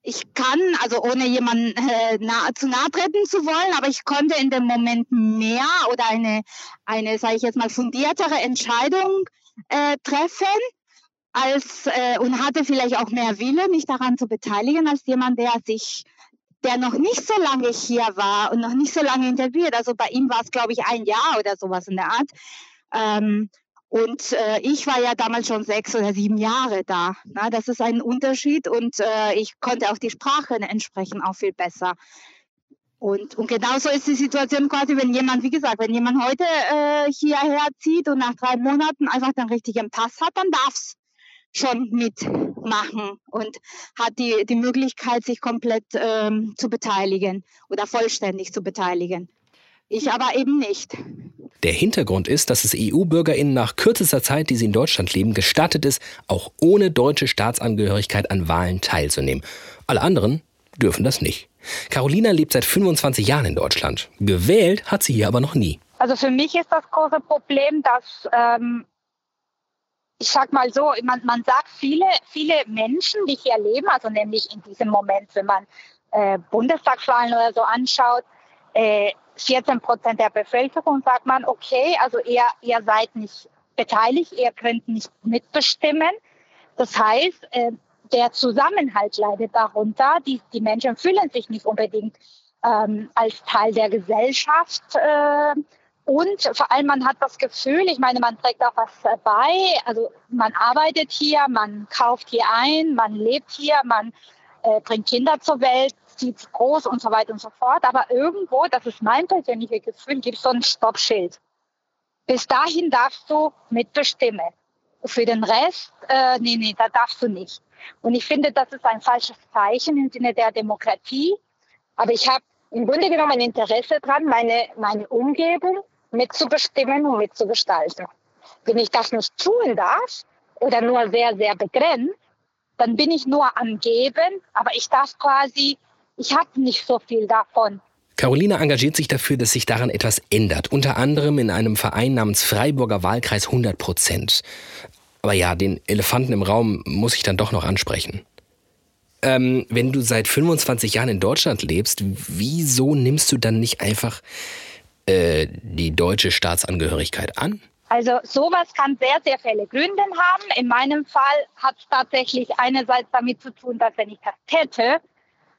ich kann, also ohne jemanden äh, nah, zu nahe treten zu wollen, aber ich konnte in dem Moment mehr oder eine, eine sage ich jetzt mal, fundiertere Entscheidung äh, treffen als äh, und hatte vielleicht auch mehr Wille, mich daran zu beteiligen, als jemand, der sich der noch nicht so lange hier war und noch nicht so lange interviewt. Also bei ihm war es, glaube ich, ein Jahr oder sowas in der Art. Ähm, und äh, ich war ja damals schon sechs oder sieben Jahre da. Na, das ist ein Unterschied und äh, ich konnte auch die Sprache entsprechend auch viel besser. Und, und genauso ist die Situation quasi, wenn jemand, wie gesagt, wenn jemand heute äh, hierher zieht und nach drei Monaten einfach den richtigen Pass hat, dann darf's schon mitmachen und hat die, die Möglichkeit, sich komplett ähm, zu beteiligen oder vollständig zu beteiligen. Ich aber eben nicht. Der Hintergrund ist, dass es EU-BürgerInnen nach kürzester Zeit, die sie in Deutschland leben, gestattet ist, auch ohne deutsche Staatsangehörigkeit an Wahlen teilzunehmen. Alle anderen dürfen das nicht. Carolina lebt seit 25 Jahren in Deutschland. Gewählt hat sie hier aber noch nie. Also für mich ist das große Problem, dass ähm, ich sag mal so, man, man sagt viele, viele Menschen, die hier leben, also nämlich in diesem Moment, wenn man äh, Bundestagswahlen oder so anschaut, äh, 14 Prozent der Bevölkerung sagt man, okay, also ihr, ihr seid nicht beteiligt, ihr könnt nicht mitbestimmen. Das heißt, äh, der Zusammenhalt leidet darunter. Die, die Menschen fühlen sich nicht unbedingt ähm, als Teil der Gesellschaft. Äh, und vor allem, man hat das Gefühl, ich meine, man trägt auch was bei. Also man arbeitet hier, man kauft hier ein, man lebt hier, man äh, bringt Kinder zur Welt, zieht groß und so weiter und so fort. Aber irgendwo, das ist mein persönliches Gefühl, gibt es so ein Stoppschild. Bis dahin darfst du mitbestimmen. Für den Rest, äh, nee, nee, da darfst du nicht. Und ich finde, das ist ein falsches Zeichen im Sinne der Demokratie. Aber ich habe im Grunde genommen ein Interesse daran, meine, meine Umgebung mitzubestimmen und mitzugestalten. Wenn ich das nicht tun darf oder nur sehr, sehr begrenzt, dann bin ich nur am Geben, aber ich darf quasi, ich habe nicht so viel davon. Carolina engagiert sich dafür, dass sich daran etwas ändert, unter anderem in einem Verein namens Freiburger Wahlkreis 100 Prozent. Aber ja, den Elefanten im Raum muss ich dann doch noch ansprechen. Ähm, wenn du seit 25 Jahren in Deutschland lebst, wieso nimmst du dann nicht einfach äh, die deutsche Staatsangehörigkeit an? Also sowas kann sehr, sehr viele Gründe haben. In meinem Fall hat es tatsächlich einerseits damit zu tun, dass wenn ich das täte,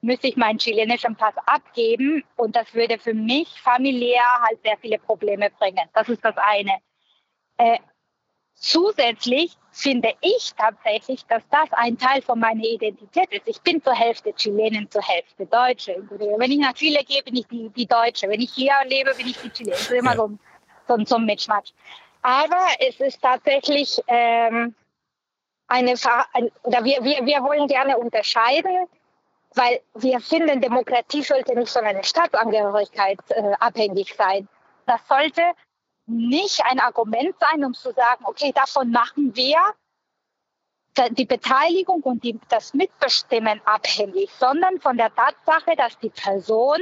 müsste ich meinen chilenischen Pass abgeben und das würde für mich familiär halt sehr viele Probleme bringen. Das ist das eine. Äh, zusätzlich finde ich tatsächlich, dass das ein Teil von meiner Identität ist. Ich bin zur Hälfte Chilenin, zur Hälfte Deutsche. Wenn ich nach Chile gehe, bin ich die, die Deutsche. Wenn ich hier lebe, bin ich die Chilenin. Das ist immer so, so, so ein Mitschmatsch. Aber es ist tatsächlich ähm, eine Frage, oder wir, wir, wir wollen gerne unterscheiden, weil wir finden, Demokratie sollte nicht von einer Staatsangehörigkeit äh, abhängig sein. Das sollte nicht ein Argument sein, um zu sagen, okay, davon machen wir die Beteiligung und die, das Mitbestimmen abhängig, sondern von der Tatsache, dass die Person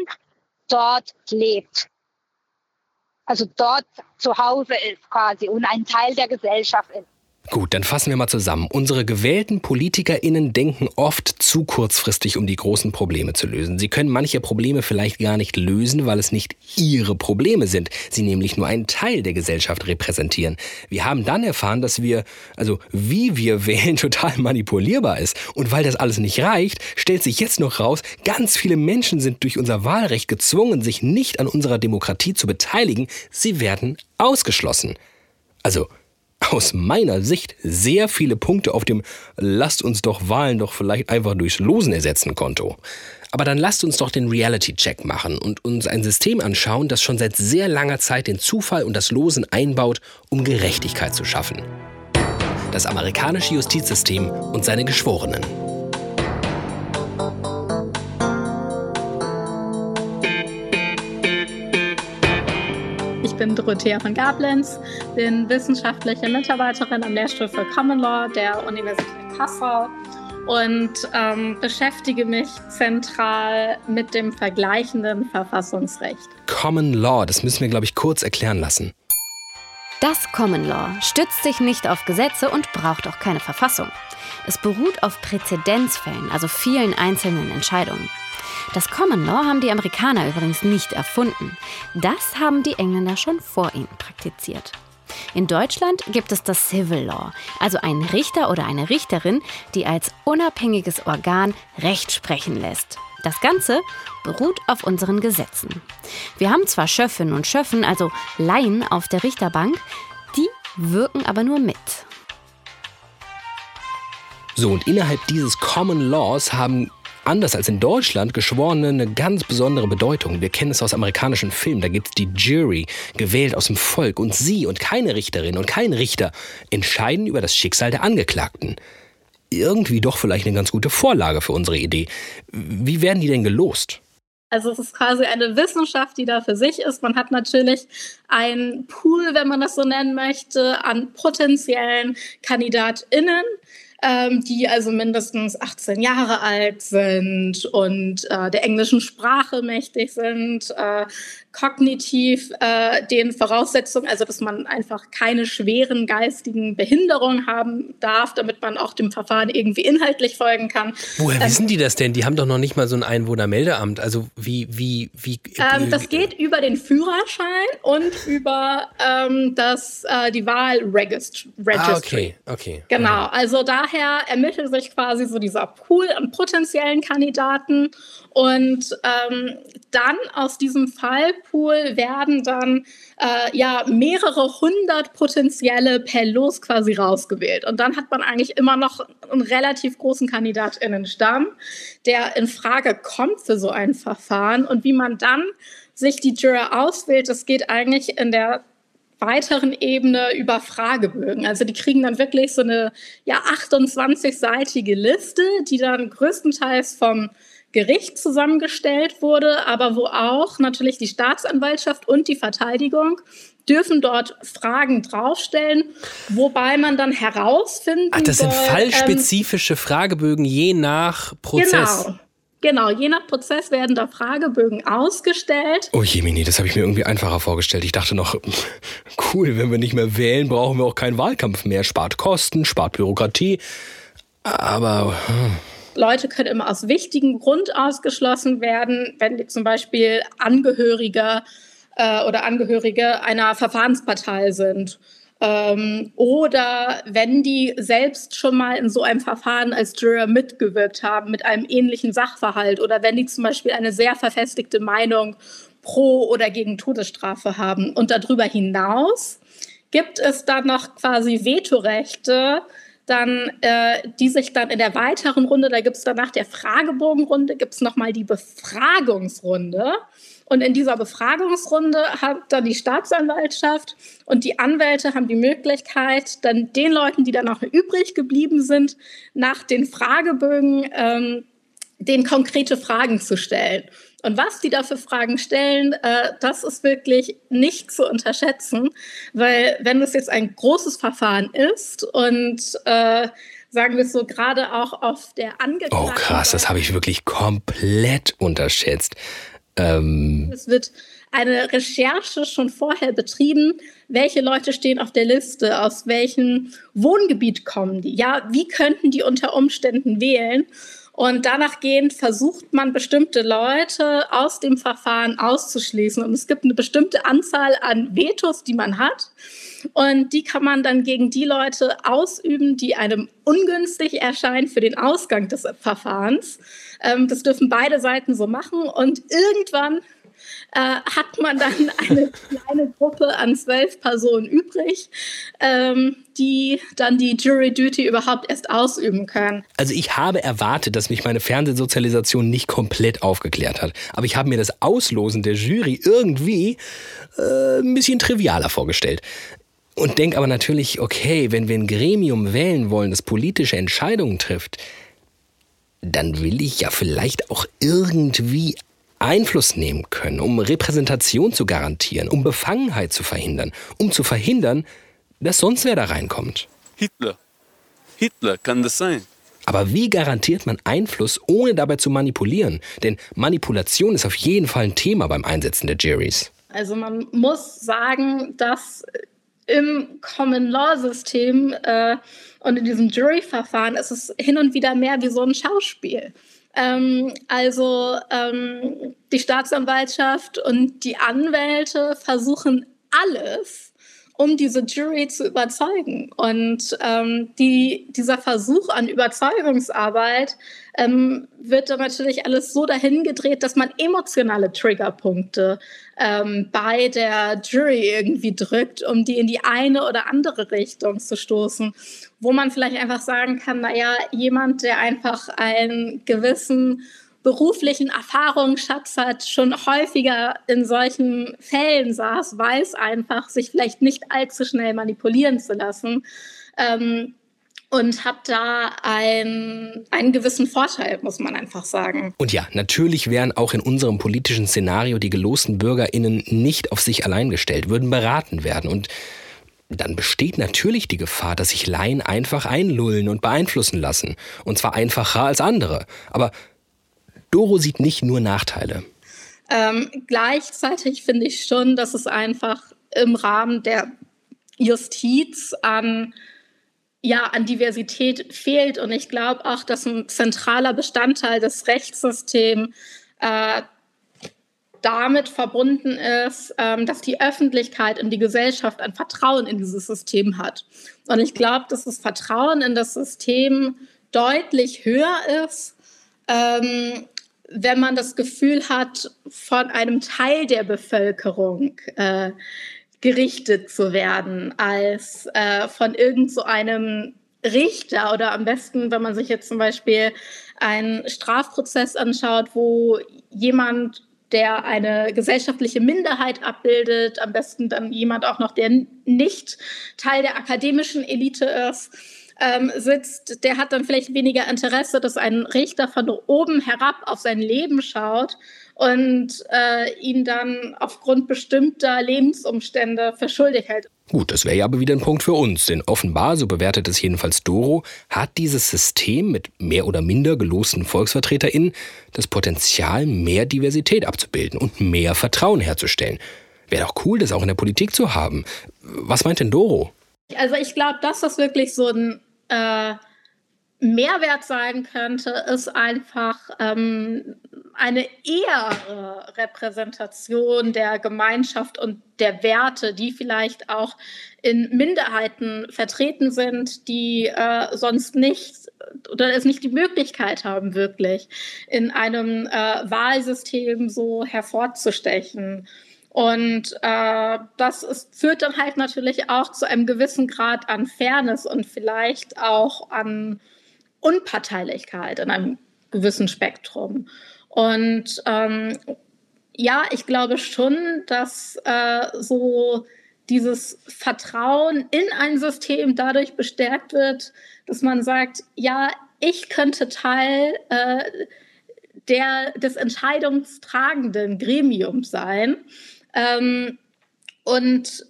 dort lebt. Also dort zu Hause ist quasi und ein Teil der Gesellschaft ist. Gut, dann fassen wir mal zusammen. Unsere gewählten PolitikerInnen denken oft zu kurzfristig, um die großen Probleme zu lösen. Sie können manche Probleme vielleicht gar nicht lösen, weil es nicht ihre Probleme sind. Sie nämlich nur einen Teil der Gesellschaft repräsentieren. Wir haben dann erfahren, dass wir, also wie wir (laughs) wählen, total manipulierbar ist. Und weil das alles nicht reicht, stellt sich jetzt noch raus, ganz viele Menschen sind durch unser Wahlrecht gezwungen, sich nicht an unserer Demokratie zu beteiligen. Sie werden ausgeschlossen. Also, aus meiner Sicht sehr viele Punkte auf dem Lasst uns doch Wahlen doch vielleicht einfach durchs Losen ersetzen Konto. Aber dann lasst uns doch den Reality-Check machen und uns ein System anschauen, das schon seit sehr langer Zeit den Zufall und das Losen einbaut, um Gerechtigkeit zu schaffen. Das amerikanische Justizsystem und seine Geschworenen. Bin Dorothea von Gablenz, bin wissenschaftliche Mitarbeiterin am Lehrstuhl für Common Law der Universität Passau und ähm, beschäftige mich zentral mit dem vergleichenden Verfassungsrecht. Common Law, das müssen wir, glaube ich, kurz erklären lassen. Das Common Law stützt sich nicht auf Gesetze und braucht auch keine Verfassung. Es beruht auf Präzedenzfällen, also vielen einzelnen Entscheidungen. Das Common Law haben die Amerikaner übrigens nicht erfunden. Das haben die Engländer schon vor ihnen praktiziert. In Deutschland gibt es das Civil Law, also einen Richter oder eine Richterin, die als unabhängiges Organ Recht sprechen lässt. Das Ganze beruht auf unseren Gesetzen. Wir haben zwar Schöffinnen und Schöffen, also Laien auf der Richterbank, die wirken aber nur mit. So, und innerhalb dieses Common Laws haben anders als in Deutschland Geschworene eine ganz besondere Bedeutung. Wir kennen es aus amerikanischen Filmen. Da gibt es die Jury, gewählt aus dem Volk. Und sie und keine Richterin und kein Richter entscheiden über das Schicksal der Angeklagten. Irgendwie doch vielleicht eine ganz gute Vorlage für unsere Idee. Wie werden die denn gelost? Also es ist quasi eine Wissenschaft, die da für sich ist. Man hat natürlich einen Pool, wenn man das so nennen möchte, an potenziellen KandidatInnen ähm, die also mindestens 18 Jahre alt sind und äh, der englischen Sprache mächtig sind, äh, kognitiv äh, den Voraussetzungen, also dass man einfach keine schweren geistigen Behinderungen haben darf, damit man auch dem Verfahren irgendwie inhaltlich folgen kann. Woher Ähm, wissen die das denn? Die haben doch noch nicht mal so ein Einwohnermeldeamt. Also wie, wie, wie. Ähm, das geht über den Führerschein und über ähm, das, äh, die Wahlregistry. ah, okay, okay. Genau, also daher ermittelt sich quasi so dieser Pool an potenziellen Kandidaten und ähm, dann aus diesem Fallpool werden dann äh, ja mehrere hundert potenzielle per Los quasi rausgewählt. Und dann hat man eigentlich immer noch einen relativ großen KandidatInnenstamm, der in Frage kommt für so ein Verfahren. Und wie man dann sich die Juror auswählt, das geht eigentlich in der weiteren Ebene über Fragebögen. Also die kriegen dann wirklich so eine ja 28-seitige Liste, die dann größtenteils vom Gericht zusammengestellt wurde, aber wo auch natürlich die Staatsanwaltschaft und die Verteidigung dürfen dort Fragen draufstellen, wobei man dann herausfinden Ach, das sind soll, ähm, fallspezifische Fragebögen je nach Prozess. Genau. Genau, je nach Prozess werden da Fragebögen ausgestellt. Oh Jemini, das habe ich mir irgendwie einfacher vorgestellt. Ich dachte noch, (laughs) cool, wenn wir nicht mehr wählen, brauchen wir auch keinen Wahlkampf mehr. Spart Kosten, spart Bürokratie. Aber hm. Leute können immer aus wichtigem Grund ausgeschlossen werden, wenn die zum Beispiel Angehörige äh, oder Angehörige einer Verfahrenspartei sind. Ähm, oder wenn die selbst schon mal in so einem Verfahren als Juror mitgewirkt haben mit einem ähnlichen Sachverhalt oder wenn die zum Beispiel eine sehr verfestigte Meinung pro oder gegen Todesstrafe haben. Und darüber hinaus gibt es dann noch quasi Vetorechte, dann, äh, die sich dann in der weiteren Runde, da gibt es dann nach der Fragebogenrunde, gibt es nochmal die Befragungsrunde. Und in dieser Befragungsrunde hat dann die Staatsanwaltschaft und die Anwälte haben die Möglichkeit, dann den Leuten, die dann noch übrig geblieben sind, nach den Fragebögen ähm, den konkrete Fragen zu stellen. Und was die da für Fragen stellen, äh, das ist wirklich nicht zu unterschätzen, weil wenn es jetzt ein großes Verfahren ist und äh, sagen wir es so, gerade auch auf der Angeklagten. Oh krass, das habe ich wirklich komplett unterschätzt. Ähm, Es wird eine Recherche schon vorher betrieben, welche Leute stehen auf der Liste, aus welchem Wohngebiet kommen die, ja, wie könnten die unter Umständen wählen. Und danach gehend versucht man bestimmte Leute aus dem Verfahren auszuschließen. Und es gibt eine bestimmte Anzahl an Vetos, die man hat. Und die kann man dann gegen die Leute ausüben, die einem ungünstig erscheinen für den Ausgang des Verfahrens. Ähm, das dürfen beide Seiten so machen. Und irgendwann äh, hat man dann (laughs) eine kleine Gruppe an zwölf Personen übrig, ähm, die dann die Jury Duty überhaupt erst ausüben können. Also ich habe erwartet, dass mich meine Fernsehsozialisation nicht komplett aufgeklärt hat. Aber ich habe mir das Auslosen der Jury irgendwie äh, ein bisschen trivialer vorgestellt. Und denke aber natürlich, okay, wenn wir ein Gremium wählen wollen, das politische Entscheidungen trifft, dann will ich ja vielleicht auch irgendwie Einfluss nehmen können, um Repräsentation zu garantieren, um Befangenheit zu verhindern, um zu verhindern, dass sonst wer da reinkommt. Hitler. Hitler kann das sein. Aber wie garantiert man Einfluss, ohne dabei zu manipulieren? Denn Manipulation ist auf jeden Fall ein Thema beim Einsetzen der Juries. Also man muss sagen, dass im Common Law System äh, und in diesem Jury-Verfahren ist es hin und wieder mehr wie so ein Schauspiel. Ähm, also ähm, die Staatsanwaltschaft und die Anwälte versuchen alles, um diese Jury zu überzeugen. Und ähm, die, dieser Versuch an Überzeugungsarbeit ähm, wird dann natürlich alles so dahin gedreht, dass man emotionale Triggerpunkte ähm, bei der Jury irgendwie drückt, um die in die eine oder andere Richtung zu stoßen. Wo man vielleicht einfach sagen kann, naja, jemand, der einfach einen gewissen beruflichen Erfahrungsschatz hat, schon häufiger in solchen Fällen saß, weiß einfach, sich vielleicht nicht allzu schnell manipulieren zu lassen. Ähm, und hat da ein, einen gewissen Vorteil, muss man einfach sagen. Und ja, natürlich wären auch in unserem politischen Szenario die gelosten BürgerInnen nicht auf sich allein gestellt, würden beraten werden. Und dann besteht natürlich die Gefahr, dass sich Laien einfach einlullen und beeinflussen lassen. Und zwar einfacher als andere. Aber Doro sieht nicht nur Nachteile. Ähm, gleichzeitig finde ich schon, dass es einfach im Rahmen der Justiz an, ja, an Diversität fehlt. Und ich glaube auch, dass ein zentraler Bestandteil des Rechtssystems äh, damit verbunden ist, ähm, dass die Öffentlichkeit und die Gesellschaft ein Vertrauen in dieses System hat. Und ich glaube, dass das Vertrauen in das System deutlich höher ist, ähm, wenn man das Gefühl hat, von einem Teil der Bevölkerung äh, gerichtet zu werden, als äh, von irgend so einem Richter oder am besten, wenn man sich jetzt zum Beispiel einen Strafprozess anschaut, wo jemand, der eine gesellschaftliche Minderheit abbildet, am besten dann jemand auch noch, der nicht Teil der akademischen Elite ist, ähm, sitzt, der hat dann vielleicht weniger Interesse, dass ein Richter von oben herab auf sein Leben schaut und äh, ihn dann aufgrund bestimmter Lebensumstände für schuldig hält. Gut, das wäre ja aber wieder ein Punkt für uns, denn offenbar, so bewertet es jedenfalls Doro, hat dieses System mit mehr oder minder gelosten VolksvertreterInnen das Potenzial, mehr Diversität abzubilden und mehr Vertrauen herzustellen. Wäre doch cool, das auch in der Politik zu haben. Was meint denn Doro? Also ich glaube, dass das wirklich so ein äh, Mehrwert sein könnte, ist einfach ähm, eine eher Repräsentation der Gemeinschaft und der Werte, die vielleicht auch in Minderheiten vertreten sind, die äh, sonst nicht oder es nicht die Möglichkeit haben, wirklich in einem äh, Wahlsystem so hervorzustechen. Und äh, das ist, führt dann halt natürlich auch zu einem gewissen Grad an Fairness und vielleicht auch an Unparteilichkeit in einem gewissen Spektrum. Und ähm, ja, ich glaube schon, dass äh, so dieses Vertrauen in ein System dadurch bestärkt wird, dass man sagt, ja, ich könnte Teil äh, der, des entscheidungstragenden Gremiums sein. Ähm, und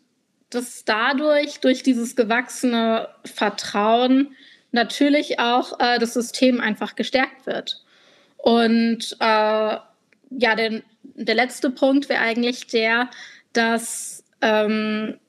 dass dadurch, durch dieses gewachsene Vertrauen, natürlich auch äh, das System einfach gestärkt wird. Und äh, ja, den, der letzte Punkt wäre eigentlich der, dass ähm,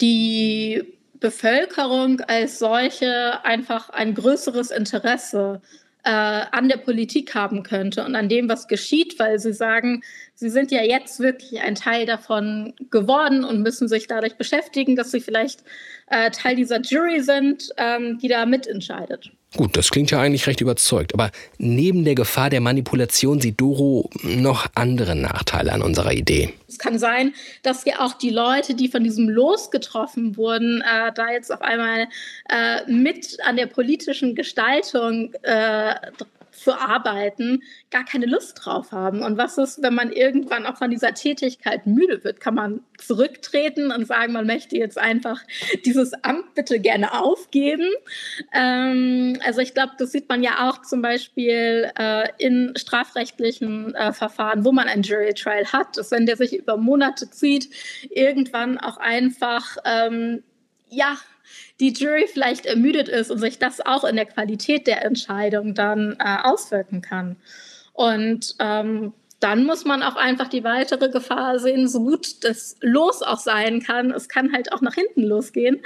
die Bevölkerung als solche einfach ein größeres Interesse äh, an der Politik haben könnte und an dem, was geschieht, weil sie sagen, sie sind ja jetzt wirklich ein Teil davon geworden und müssen sich dadurch beschäftigen, dass sie vielleicht äh, Teil dieser Jury sind, ähm, die da mitentscheidet. Gut, das klingt ja eigentlich recht überzeugt. Aber neben der Gefahr der Manipulation sieht Doro noch andere Nachteile an unserer Idee. Es kann sein, dass ja auch die Leute, die von diesem Los getroffen wurden, äh, da jetzt auf einmal äh, mit an der politischen Gestaltung äh, zu arbeiten, gar keine Lust drauf haben. Und was ist, wenn man irgendwann auch von dieser Tätigkeit müde wird? Kann man zurücktreten und sagen, man möchte jetzt einfach dieses Amt bitte gerne aufgeben? Ähm, also ich glaube, das sieht man ja auch zum Beispiel äh, in strafrechtlichen äh, Verfahren, wo man ein Jury Trial hat, dass wenn der sich über Monate zieht, irgendwann auch einfach ähm, ja die Jury vielleicht ermüdet ist und sich das auch in der Qualität der Entscheidung dann äh, auswirken kann. Und ähm, dann muss man auch einfach die weitere Gefahr sehen, so gut das Los auch sein kann. Es kann halt auch nach hinten losgehen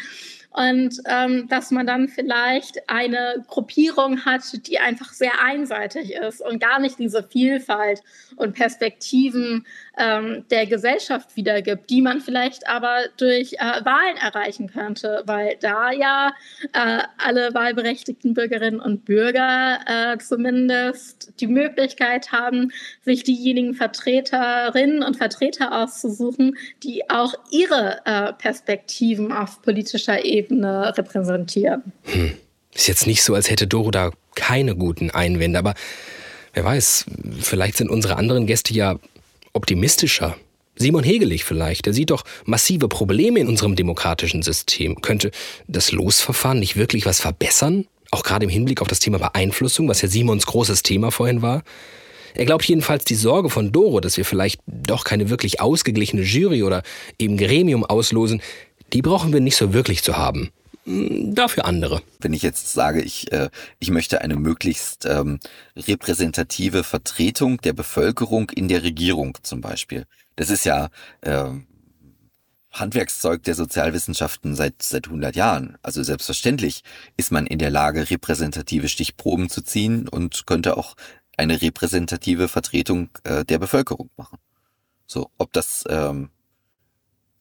und ähm, dass man dann vielleicht eine Gruppierung hat, die einfach sehr einseitig ist und gar nicht diese Vielfalt und Perspektiven ähm, der Gesellschaft wiedergibt, die man vielleicht aber durch äh, Wahlen erreichen könnte, weil da ja äh, alle wahlberechtigten Bürgerinnen und Bürger äh, zumindest die Möglichkeit haben, sich diejenigen Vertreterinnen und Vertreter auszusuchen, die auch ihre äh, Perspektiven auf politischer Ebene Ebene repräsentieren. Hm. Ist jetzt nicht so, als hätte Doro da keine guten Einwände, aber wer weiß, vielleicht sind unsere anderen Gäste ja optimistischer. Simon Hegelich vielleicht, der sieht doch massive Probleme in unserem demokratischen System. Könnte das Losverfahren nicht wirklich was verbessern? Auch gerade im Hinblick auf das Thema Beeinflussung, was ja Simons großes Thema vorhin war. Er glaubt jedenfalls die Sorge von Doro, dass wir vielleicht doch keine wirklich ausgeglichene Jury oder eben Gremium auslosen, die brauchen wir nicht so wirklich zu haben. Hm, dafür andere. Wenn ich jetzt sage, ich, äh, ich möchte eine möglichst ähm, repräsentative Vertretung der Bevölkerung in der Regierung zum Beispiel. Das ist ja äh, Handwerkszeug der Sozialwissenschaften seit, seit 100 Jahren. Also selbstverständlich ist man in der Lage, repräsentative Stichproben zu ziehen und könnte auch eine repräsentative Vertretung äh, der Bevölkerung machen. So, ob das ähm,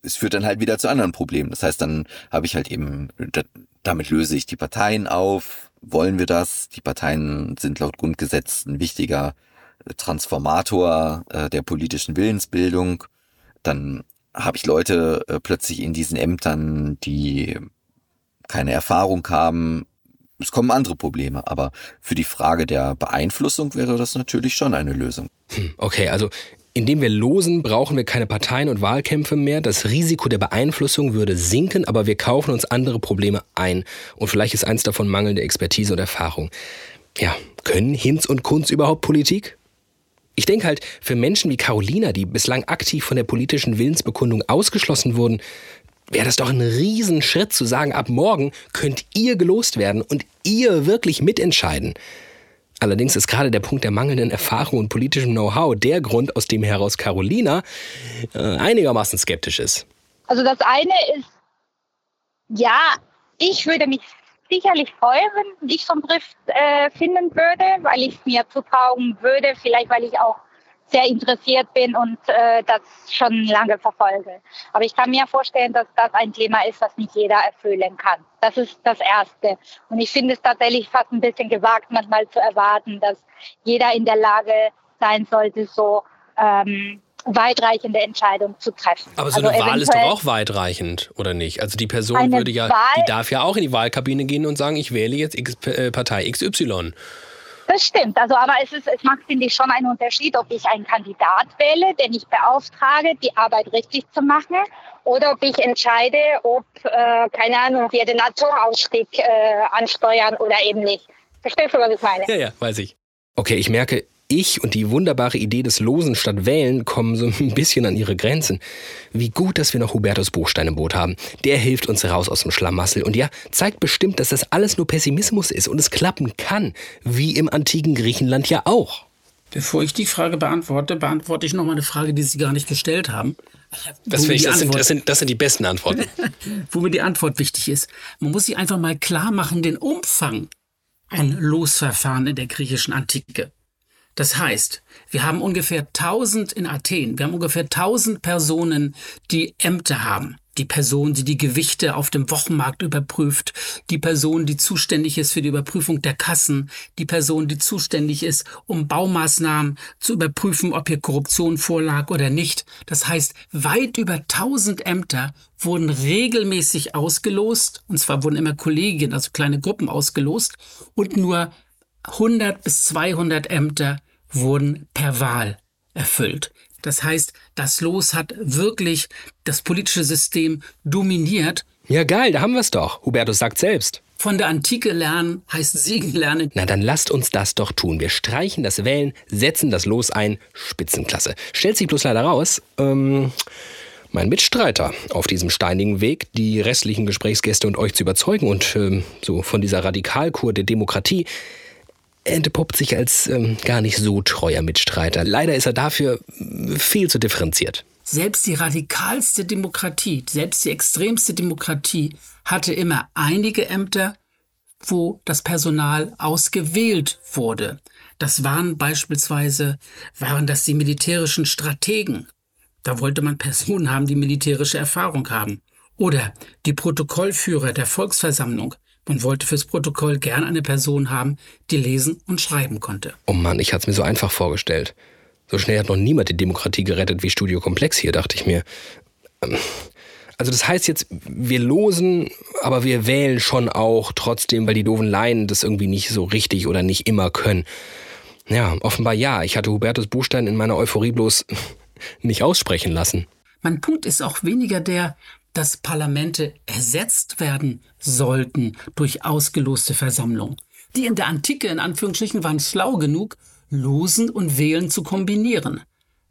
es führt dann halt wieder zu anderen Problemen. Das heißt, dann habe ich halt eben, damit löse ich die Parteien auf. Wollen wir das? Die Parteien sind laut Grundgesetz ein wichtiger äh, Transformator äh, der politischen Willensbildung. Dann habe ich Leute äh, plötzlich in diesen Ämtern, die keine Erfahrung haben. Es kommen andere Probleme, aber für die Frage der Beeinflussung wäre das natürlich schon eine Lösung. Hm, okay, also indem wir losen, brauchen wir keine Parteien und Wahlkämpfe mehr. Das Risiko der Beeinflussung würde sinken, aber wir kaufen uns andere Probleme ein. Und vielleicht ist eins davon mangelnde Expertise und Erfahrung. Ja, können Hinz und Kunz überhaupt Politik? Ich denke halt, für Menschen wie Carolina, die bislang aktiv von der politischen Willensbekundung ausgeschlossen wurden, wäre das doch ein Riesenschritt zu sagen, ab morgen könnt ihr gelost werden und ihr wirklich mitentscheiden. Allerdings ist gerade der Punkt der mangelnden Erfahrung und politischem Know-how der Grund, aus dem heraus Carolina äh, einigermaßen skeptisch ist. Also das eine ist, ja, ich würde mich sicherlich freuen, wenn ich so einen Brief äh, finden würde, weil ich mir zutrauen würde, vielleicht weil ich auch sehr interessiert bin und äh, das schon lange verfolge. Aber ich kann mir vorstellen, dass das ein Thema ist, was nicht jeder erfüllen kann. Das ist das Erste. Und ich finde es tatsächlich fast ein bisschen gewagt, manchmal zu erwarten, dass jeder in der Lage sein sollte, so ähm, weitreichende Entscheidungen zu treffen. Aber so also eine Wahl ist doch auch weitreichend, oder nicht? Also die Person würde ja, Wahl, die darf ja auch in die Wahlkabine gehen und sagen, ich wähle jetzt X, äh, Partei XY. Das stimmt. Also, aber es, ist, es macht, finde ich, schon einen Unterschied, ob ich einen Kandidat wähle, den ich beauftrage, die Arbeit richtig zu machen, oder ob ich entscheide, ob, äh, keine Ahnung, wir den Atomausstieg äh, ansteuern oder eben nicht. Verstehst du, was ich meine? Ja, ja, weiß ich. Okay, ich merke, ich und die wunderbare Idee des Losen statt Wählen kommen so (laughs) ein bisschen an ihre Grenzen. Wie gut, dass wir noch Hubertus Buchstein im Boot haben. Der hilft uns raus aus dem Schlamassel und ja, zeigt bestimmt, dass das alles nur Pessimismus ist und es klappen kann. Wie im antiken Griechenland ja auch. Bevor ich die Frage beantworte, beantworte ich noch mal eine Frage, die Sie gar nicht gestellt haben. Das, ich, das, sind, das, sind, das sind die besten Antworten. (laughs) wo mir die Antwort wichtig ist. Man muss sich einfach mal klar machen, den Umfang ein Losverfahren in der griechischen Antike. Das heißt, wir haben ungefähr 1000 in Athen, wir haben ungefähr 1000 Personen, die Ämter haben. Die Person, die die Gewichte auf dem Wochenmarkt überprüft, die Person, die zuständig ist für die Überprüfung der Kassen, die Person, die zuständig ist, um Baumaßnahmen zu überprüfen, ob hier Korruption vorlag oder nicht. Das heißt, weit über 1000 Ämter wurden regelmäßig ausgelost, und zwar wurden immer Kollegien, also kleine Gruppen ausgelost, und nur 100 bis 200 Ämter wurden per Wahl erfüllt. Das heißt, das Los hat wirklich das politische System dominiert. Ja, geil, da haben wir es doch. Hubertus sagt selbst. Von der Antike lernen heißt Siegen lernen. Na, dann lasst uns das doch tun. Wir streichen das Wählen, setzen das Los ein. Spitzenklasse. Stellt sich bloß leider raus, ähm, mein Mitstreiter auf diesem steinigen Weg, die restlichen Gesprächsgäste und euch zu überzeugen und ähm, so von dieser Radikalkur der Demokratie, entpuppt sich als ähm, gar nicht so treuer Mitstreiter. Leider ist er dafür viel zu differenziert. Selbst die radikalste Demokratie, selbst die extremste Demokratie hatte immer einige Ämter, wo das Personal ausgewählt wurde. Das waren beispielsweise, waren das die militärischen Strategen. Da wollte man Personen haben, die militärische Erfahrung haben. Oder die Protokollführer der Volksversammlung. Man wollte fürs Protokoll gern eine Person haben, die lesen und schreiben konnte. Oh Mann, ich hatte es mir so einfach vorgestellt. So schnell hat noch niemand die Demokratie gerettet wie Studio Komplex hier, dachte ich mir. Ähm, also das heißt jetzt, wir losen, aber wir wählen schon auch trotzdem, weil die doofen Laien das irgendwie nicht so richtig oder nicht immer können. Ja, offenbar ja. Ich hatte Hubertus Buchstein in meiner Euphorie bloß (laughs) nicht aussprechen lassen. Mein Punkt ist auch weniger der, dass Parlamente ersetzt werden sollten durch ausgeloste Versammlungen. Die in der Antike in Anführungsstrichen waren schlau genug, Losen und Wählen zu kombinieren.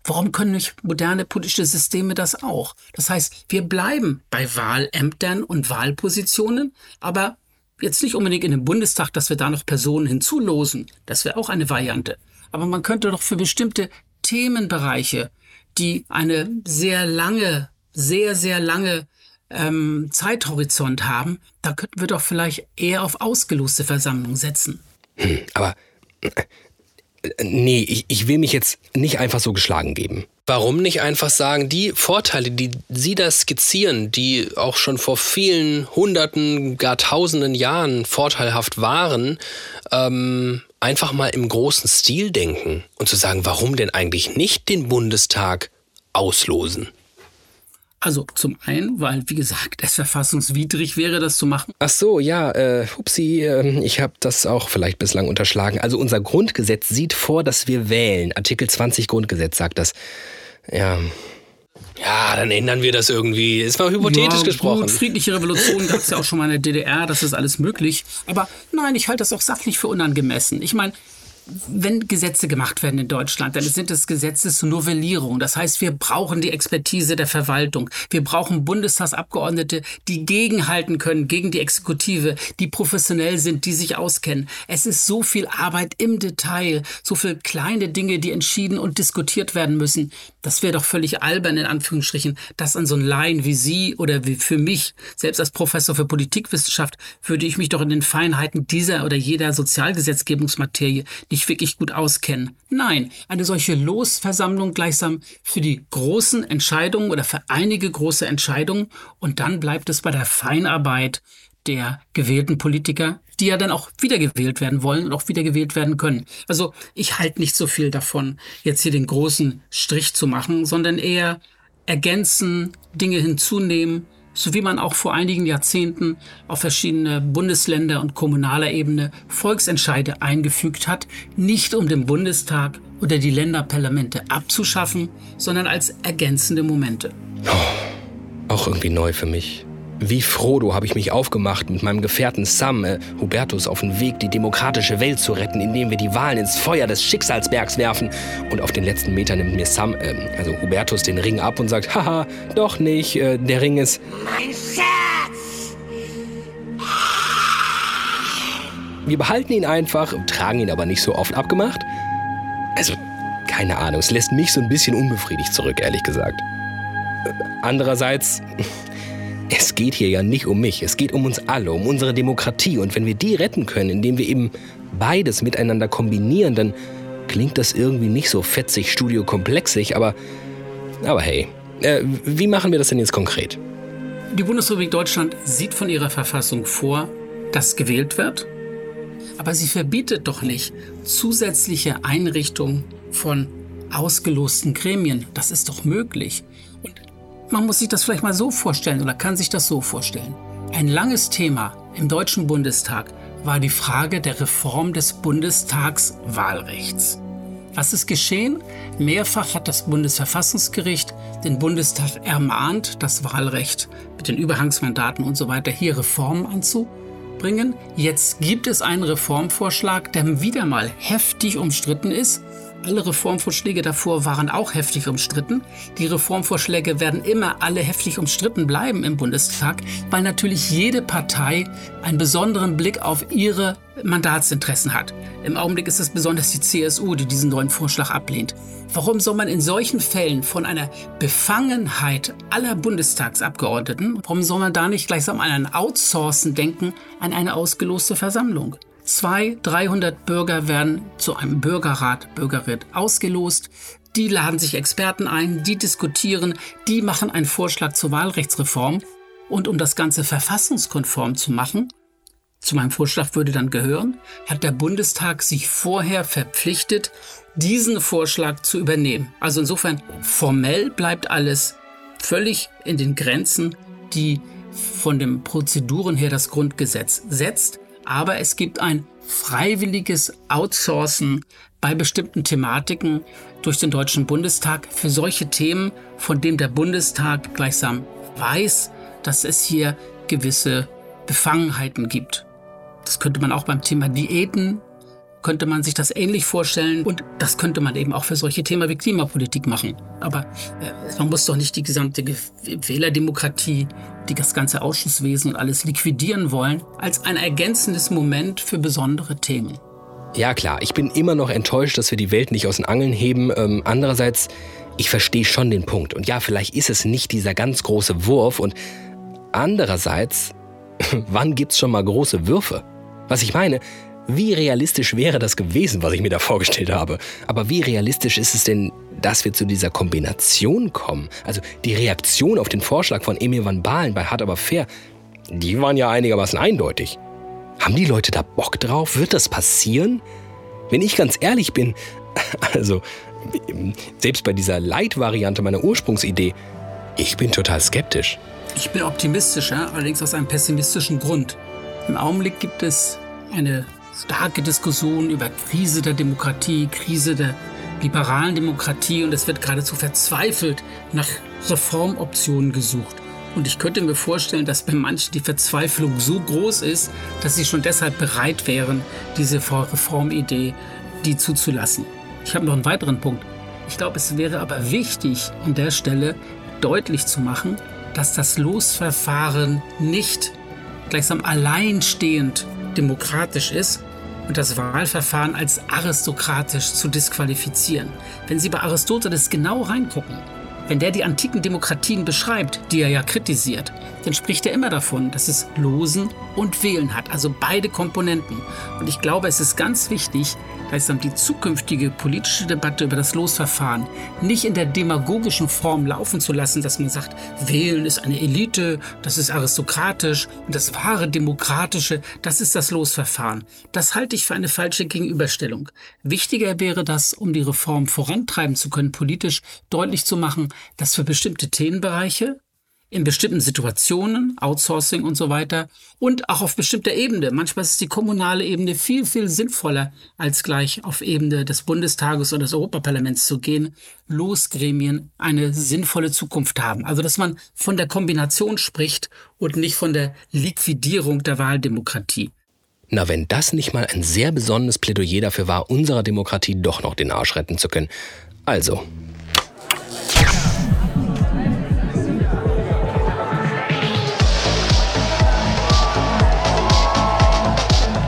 Warum können nicht moderne politische Systeme das auch? Das heißt, wir bleiben bei Wahlämtern und Wahlpositionen, aber jetzt nicht unbedingt in dem Bundestag, dass wir da noch Personen hinzulosen. Das wäre auch eine Variante. Aber man könnte doch für bestimmte Themenbereiche, die eine sehr lange, sehr, sehr lange ähm, Zeithorizont haben, da könnten wir doch vielleicht eher auf ausgeloste Versammlungen setzen. Hm, aber nee, ich, ich will mich jetzt nicht einfach so geschlagen geben. Warum nicht einfach sagen, die Vorteile, die Sie da skizzieren, die auch schon vor vielen Hunderten, gar Tausenden Jahren vorteilhaft waren, ähm, einfach mal im großen Stil denken und zu sagen, warum denn eigentlich nicht den Bundestag auslosen? Also zum einen, weil, wie gesagt, es verfassungswidrig wäre, das zu machen. Ach so, ja, äh, hupsi, äh, ich habe das auch vielleicht bislang unterschlagen. Also unser Grundgesetz sieht vor, dass wir wählen. Artikel 20 Grundgesetz sagt das. Ja. Ja, dann ändern wir das irgendwie. Ist mal hypothetisch ja, gesprochen. Gut, friedliche Revolution gab es ja auch schon mal in der DDR, das ist alles möglich. Aber nein, ich halte das auch sachlich für unangemessen. Ich meine, wenn Gesetze gemacht werden in Deutschland, dann sind es Gesetze zur. Das heißt, wir brauchen die Expertise der Verwaltung. Wir brauchen Bundestagsabgeordnete, die gegenhalten können gegen die Exekutive, die professionell sind, die sich auskennen. Es ist so viel Arbeit im Detail, so viele kleine Dinge, die entschieden und diskutiert werden müssen. Das wäre doch völlig albern, in Anführungsstrichen, das an so einen Laien wie Sie oder wie für mich, selbst als Professor für Politikwissenschaft, würde ich mich doch in den Feinheiten dieser oder jeder Sozialgesetzgebungsmaterie nicht wirklich gut auskennen. Nein, eine solche Losversammlung gleichsam für die großen Entscheidungen oder für einige große Entscheidungen und dann bleibt es bei der Feinarbeit der gewählten Politiker, die ja dann auch wiedergewählt werden wollen und auch wiedergewählt werden können. Also ich halte nicht so viel davon, jetzt hier den großen Strich zu machen, sondern eher ergänzen, Dinge hinzunehmen, so wie man auch vor einigen Jahrzehnten auf verschiedene Bundesländer und kommunaler Ebene Volksentscheide eingefügt hat, nicht um den Bundestag oder die Länderparlamente abzuschaffen, sondern als ergänzende Momente. Oh, auch irgendwie neu für mich. Wie Frodo habe ich mich aufgemacht, mit meinem Gefährten Sam, äh, Hubertus, auf den Weg, die demokratische Welt zu retten, indem wir die Wahlen ins Feuer des Schicksalsbergs werfen. Und auf den letzten Metern nimmt mir Sam, äh, also Hubertus, den Ring ab und sagt, haha, doch nicht, äh, der Ring ist... Mein Schatz! Wir behalten ihn einfach, tragen ihn aber nicht so oft abgemacht. Also, keine Ahnung, es lässt mich so ein bisschen unbefriedigt zurück, ehrlich gesagt. Äh, Andererseits, es geht hier ja nicht um mich, es geht um uns alle, um unsere Demokratie. Und wenn wir die retten können, indem wir eben beides miteinander kombinieren, dann klingt das irgendwie nicht so fetzig, studiokomplexig, aber, aber hey, äh, wie machen wir das denn jetzt konkret? Die Bundesrepublik Deutschland sieht von ihrer Verfassung vor, dass gewählt wird, aber sie verbietet doch nicht zusätzliche Einrichtungen von ausgelosten Gremien. Das ist doch möglich. Man muss sich das vielleicht mal so vorstellen oder kann sich das so vorstellen. Ein langes Thema im Deutschen Bundestag war die Frage der Reform des Bundestagswahlrechts. Was ist geschehen? Mehrfach hat das Bundesverfassungsgericht den Bundestag ermahnt, das Wahlrecht mit den Überhangsmandaten und so weiter hier Reformen anzubringen. Jetzt gibt es einen Reformvorschlag, der wieder mal heftig umstritten ist. Alle Reformvorschläge davor waren auch heftig umstritten. Die Reformvorschläge werden immer alle heftig umstritten bleiben im Bundestag, weil natürlich jede Partei einen besonderen Blick auf ihre Mandatsinteressen hat. Im Augenblick ist es besonders die CSU, die diesen neuen Vorschlag ablehnt. Warum soll man in solchen Fällen von einer Befangenheit aller Bundestagsabgeordneten, warum soll man da nicht gleichsam an ein Outsourcen denken, an eine ausgeloste Versammlung? Zwei, 300 Bürger werden zu einem Bürgerrat, Bürgerrat ausgelost. Die laden sich Experten ein, die diskutieren, die machen einen Vorschlag zur Wahlrechtsreform. Und um das Ganze verfassungskonform zu machen, zu meinem Vorschlag würde dann gehören, hat der Bundestag sich vorher verpflichtet, diesen Vorschlag zu übernehmen. Also insofern formell bleibt alles völlig in den Grenzen, die von den Prozeduren her das Grundgesetz setzt. Aber es gibt ein freiwilliges Outsourcen bei bestimmten Thematiken durch den Deutschen Bundestag für solche Themen, von dem der Bundestag gleichsam weiß, dass es hier gewisse Befangenheiten gibt. Das könnte man auch beim Thema Diäten, könnte man sich das ähnlich vorstellen und das könnte man eben auch für solche Themen wie Klimapolitik machen. Aber äh, man muss doch nicht die gesamte Ge Wählerdemokratie, die das ganze Ausschusswesen und alles liquidieren wollen, als ein ergänzendes Moment für besondere Themen. Ja klar, ich bin immer noch enttäuscht, dass wir die Welt nicht aus den Angeln heben. Ähm, andererseits, ich verstehe schon den Punkt. Und ja, vielleicht ist es nicht dieser ganz große Wurf. Und andererseits, (laughs) wann gibt's schon mal große Würfe? Was ich meine, wie realistisch wäre das gewesen, was ich mir da vorgestellt habe? Aber wie realistisch ist es denn, dass wir zu dieser Kombination kommen? Also die Reaktion auf den Vorschlag von Emil van Baalen bei Hart aber fair, die waren ja einigermaßen eindeutig. Haben die Leute da Bock drauf? Wird das passieren? Wenn ich ganz ehrlich bin, (laughs) also selbst bei dieser Light-Variante meiner Ursprungsidee, ich bin total skeptisch. Ich bin optimistischer, allerdings aus einem pessimistischen Grund. Im Augenblick gibt es eine starke Diskussion über Krise der Demokratie, Krise der liberalen Demokratie und es wird geradezu verzweifelt nach Reformoptionen gesucht. Und ich könnte mir vorstellen, dass bei manchen die Verzweiflung so groß ist, dass sie schon deshalb bereit wären, diese Reformidee die zuzulassen. Ich habe noch einen weiteren Punkt. Ich glaube, es wäre aber wichtig, an der Stelle deutlich zu machen, dass das Losverfahren nicht gleichsam alleinstehend demokratisch ist und das Wahlverfahren als aristokratisch zu disqualifizieren. Wenn Sie bei Aristoteles genau reingucken, wenn der die antiken Demokratien beschreibt, die er ja kritisiert, dann spricht er immer davon, dass es Losen und Wählen hat, also beide Komponenten. Und ich glaube, es ist ganz wichtig, dann die zukünftige politische Debatte über das Losverfahren nicht in der demagogischen Form laufen zu lassen, dass man sagt, Wählen ist eine Elite, das ist aristokratisch und das wahre Demokratische, das ist das Losverfahren. Das halte ich für eine falsche Gegenüberstellung. Wichtiger wäre das, um die Reform vorantreiben zu können, politisch deutlich zu machen, dass für bestimmte Themenbereiche in bestimmten Situationen, Outsourcing und so weiter und auch auf bestimmter Ebene. Manchmal ist die kommunale Ebene viel, viel sinnvoller, als gleich auf Ebene des Bundestages oder des Europaparlaments zu gehen. Losgremien eine sinnvolle Zukunft haben. Also, dass man von der Kombination spricht und nicht von der Liquidierung der Wahldemokratie. Na, wenn das nicht mal ein sehr besonderes Plädoyer dafür war, unserer Demokratie doch noch den Arsch retten zu können. Also,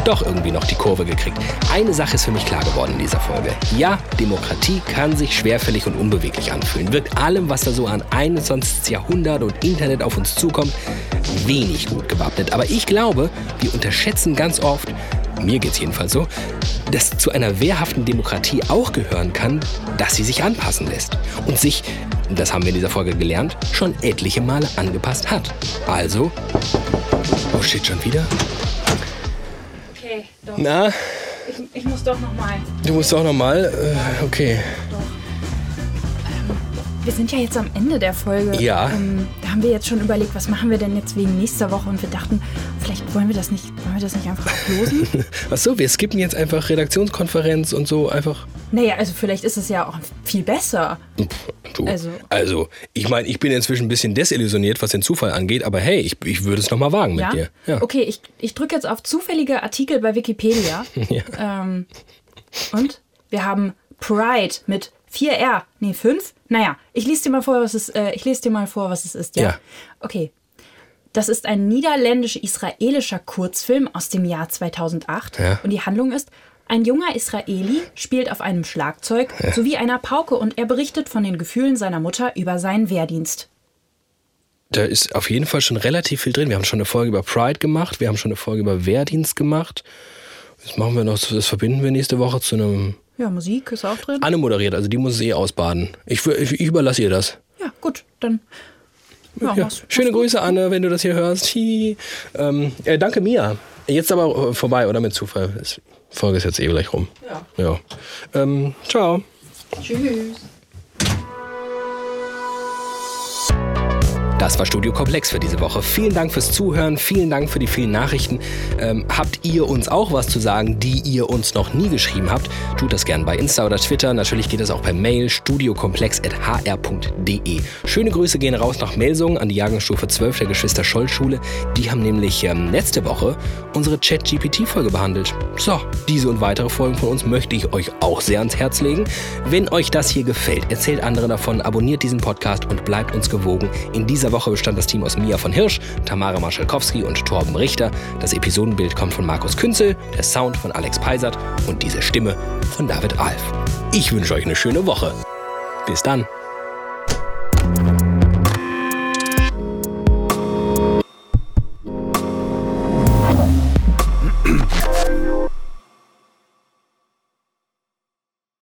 doch irgendwie noch die Kurve gekriegt. Eine Sache ist für mich klar geworden in dieser Folge. Ja, Demokratie kann sich schwerfällig und unbeweglich anfühlen. Wirkt allem, was da so an 21. Jahrhundert und Internet auf uns zukommt, wenig gut gewappnet. Aber ich glaube, wir unterschätzen ganz oft, mir geht's jedenfalls so, dass zu einer wehrhaften Demokratie auch gehören kann, dass sie sich anpassen lässt und sich, das haben wir in dieser Folge gelernt, schon etliche Male angepasst hat. Also, oh shit, schon wieder? Okay, doch. Na, Ich, ich muss doch noch mal. du musst auch noch mal. Äh, okay. Wir sind ja jetzt am Ende der Folge. Ja. Ähm, da haben wir jetzt schon überlegt, was machen wir denn jetzt wegen nächster Woche und wir dachten, vielleicht wollen wir das nicht, wollen wir das nicht einfach auflosen? (laughs) Ach so, wir skippen jetzt einfach Redaktionskonferenz und so einfach. naja, also vielleicht ist es ja auch viel besser. Du. Also, Also, ich meine, ich bin inzwischen ein bisschen desillusioniert, was den Zufall angeht, aber hey, ich, ich würde es noch mal wagen ja? mit dir. Ja. Okay, ich, ich drücke jetzt auf zufällige Artikel bei Wikipedia. (laughs) Ja. Ähm, und wir haben Pride mit 4R. Nee, 5? Naja, ich lese dir mal vor, was es, äh, ich lese dir mal vor, was es ist, ja? Ja. Okay. Das ist ein niederländisch-israelischer Kurzfilm aus dem Jahr 2008. Ja. Und die Handlung ist, ein junger Israeli spielt auf einem Schlagzeug Ja. sowie einer Pauke und er berichtet von den Gefühlen seiner Mutter über seinen Wehrdienst. Da ist auf jeden Fall schon relativ viel drin. Wir haben schon eine Folge über Pride gemacht, wir haben schon eine Folge über Wehrdienst gemacht. Das machen wir noch, das verbinden wir nächste Woche zu einem. Ja, Musik ist auch drin. Anne moderiert, also die muss es eh ausbaden. Ich, ich, ich überlasse ihr das. Ja, gut, dann. Ja, Ja, mach's- schöne Grüße, Anne, wenn du das hier hörst. Hi. Ähm, äh, danke, Mia. Jetzt aber äh, vorbei, oder mit Zufall. Die Folge ist jetzt eh gleich rum. Ja. Ja. Ähm, ciao. Tschüss. Das war Studio Komplex für diese Woche. Vielen Dank fürs Zuhören, vielen Dank für die vielen Nachrichten. Ähm, habt ihr uns auch was zu sagen, die ihr uns noch nie geschrieben habt? Tut das gern bei Insta oder Twitter. Natürlich geht es auch per Mail studiokomplex.hr.de. Schöne Grüße gehen raus nach Melsungen an die Jahrgangsstufe 12 der Geschwister Scholl Schule. Die haben nämlich ähm, letzte Woche unsere Chat-GPT-Folge behandelt. So, diese und weitere Folgen von uns möchte ich euch auch sehr ans Herz legen. Wenn euch das hier gefällt, erzählt andere davon, abonniert diesen Podcast und bleibt uns gewogen. In dieser Woche bestand das Team aus Mia von Hirsch, Tamara Marschalkowski und Torben Richter. Das Episodenbild kommt von Markus Künzel, der Sound von Alex Peisert und diese Stimme von David Alf. Ich wünsche euch eine schöne Woche. Bis dann.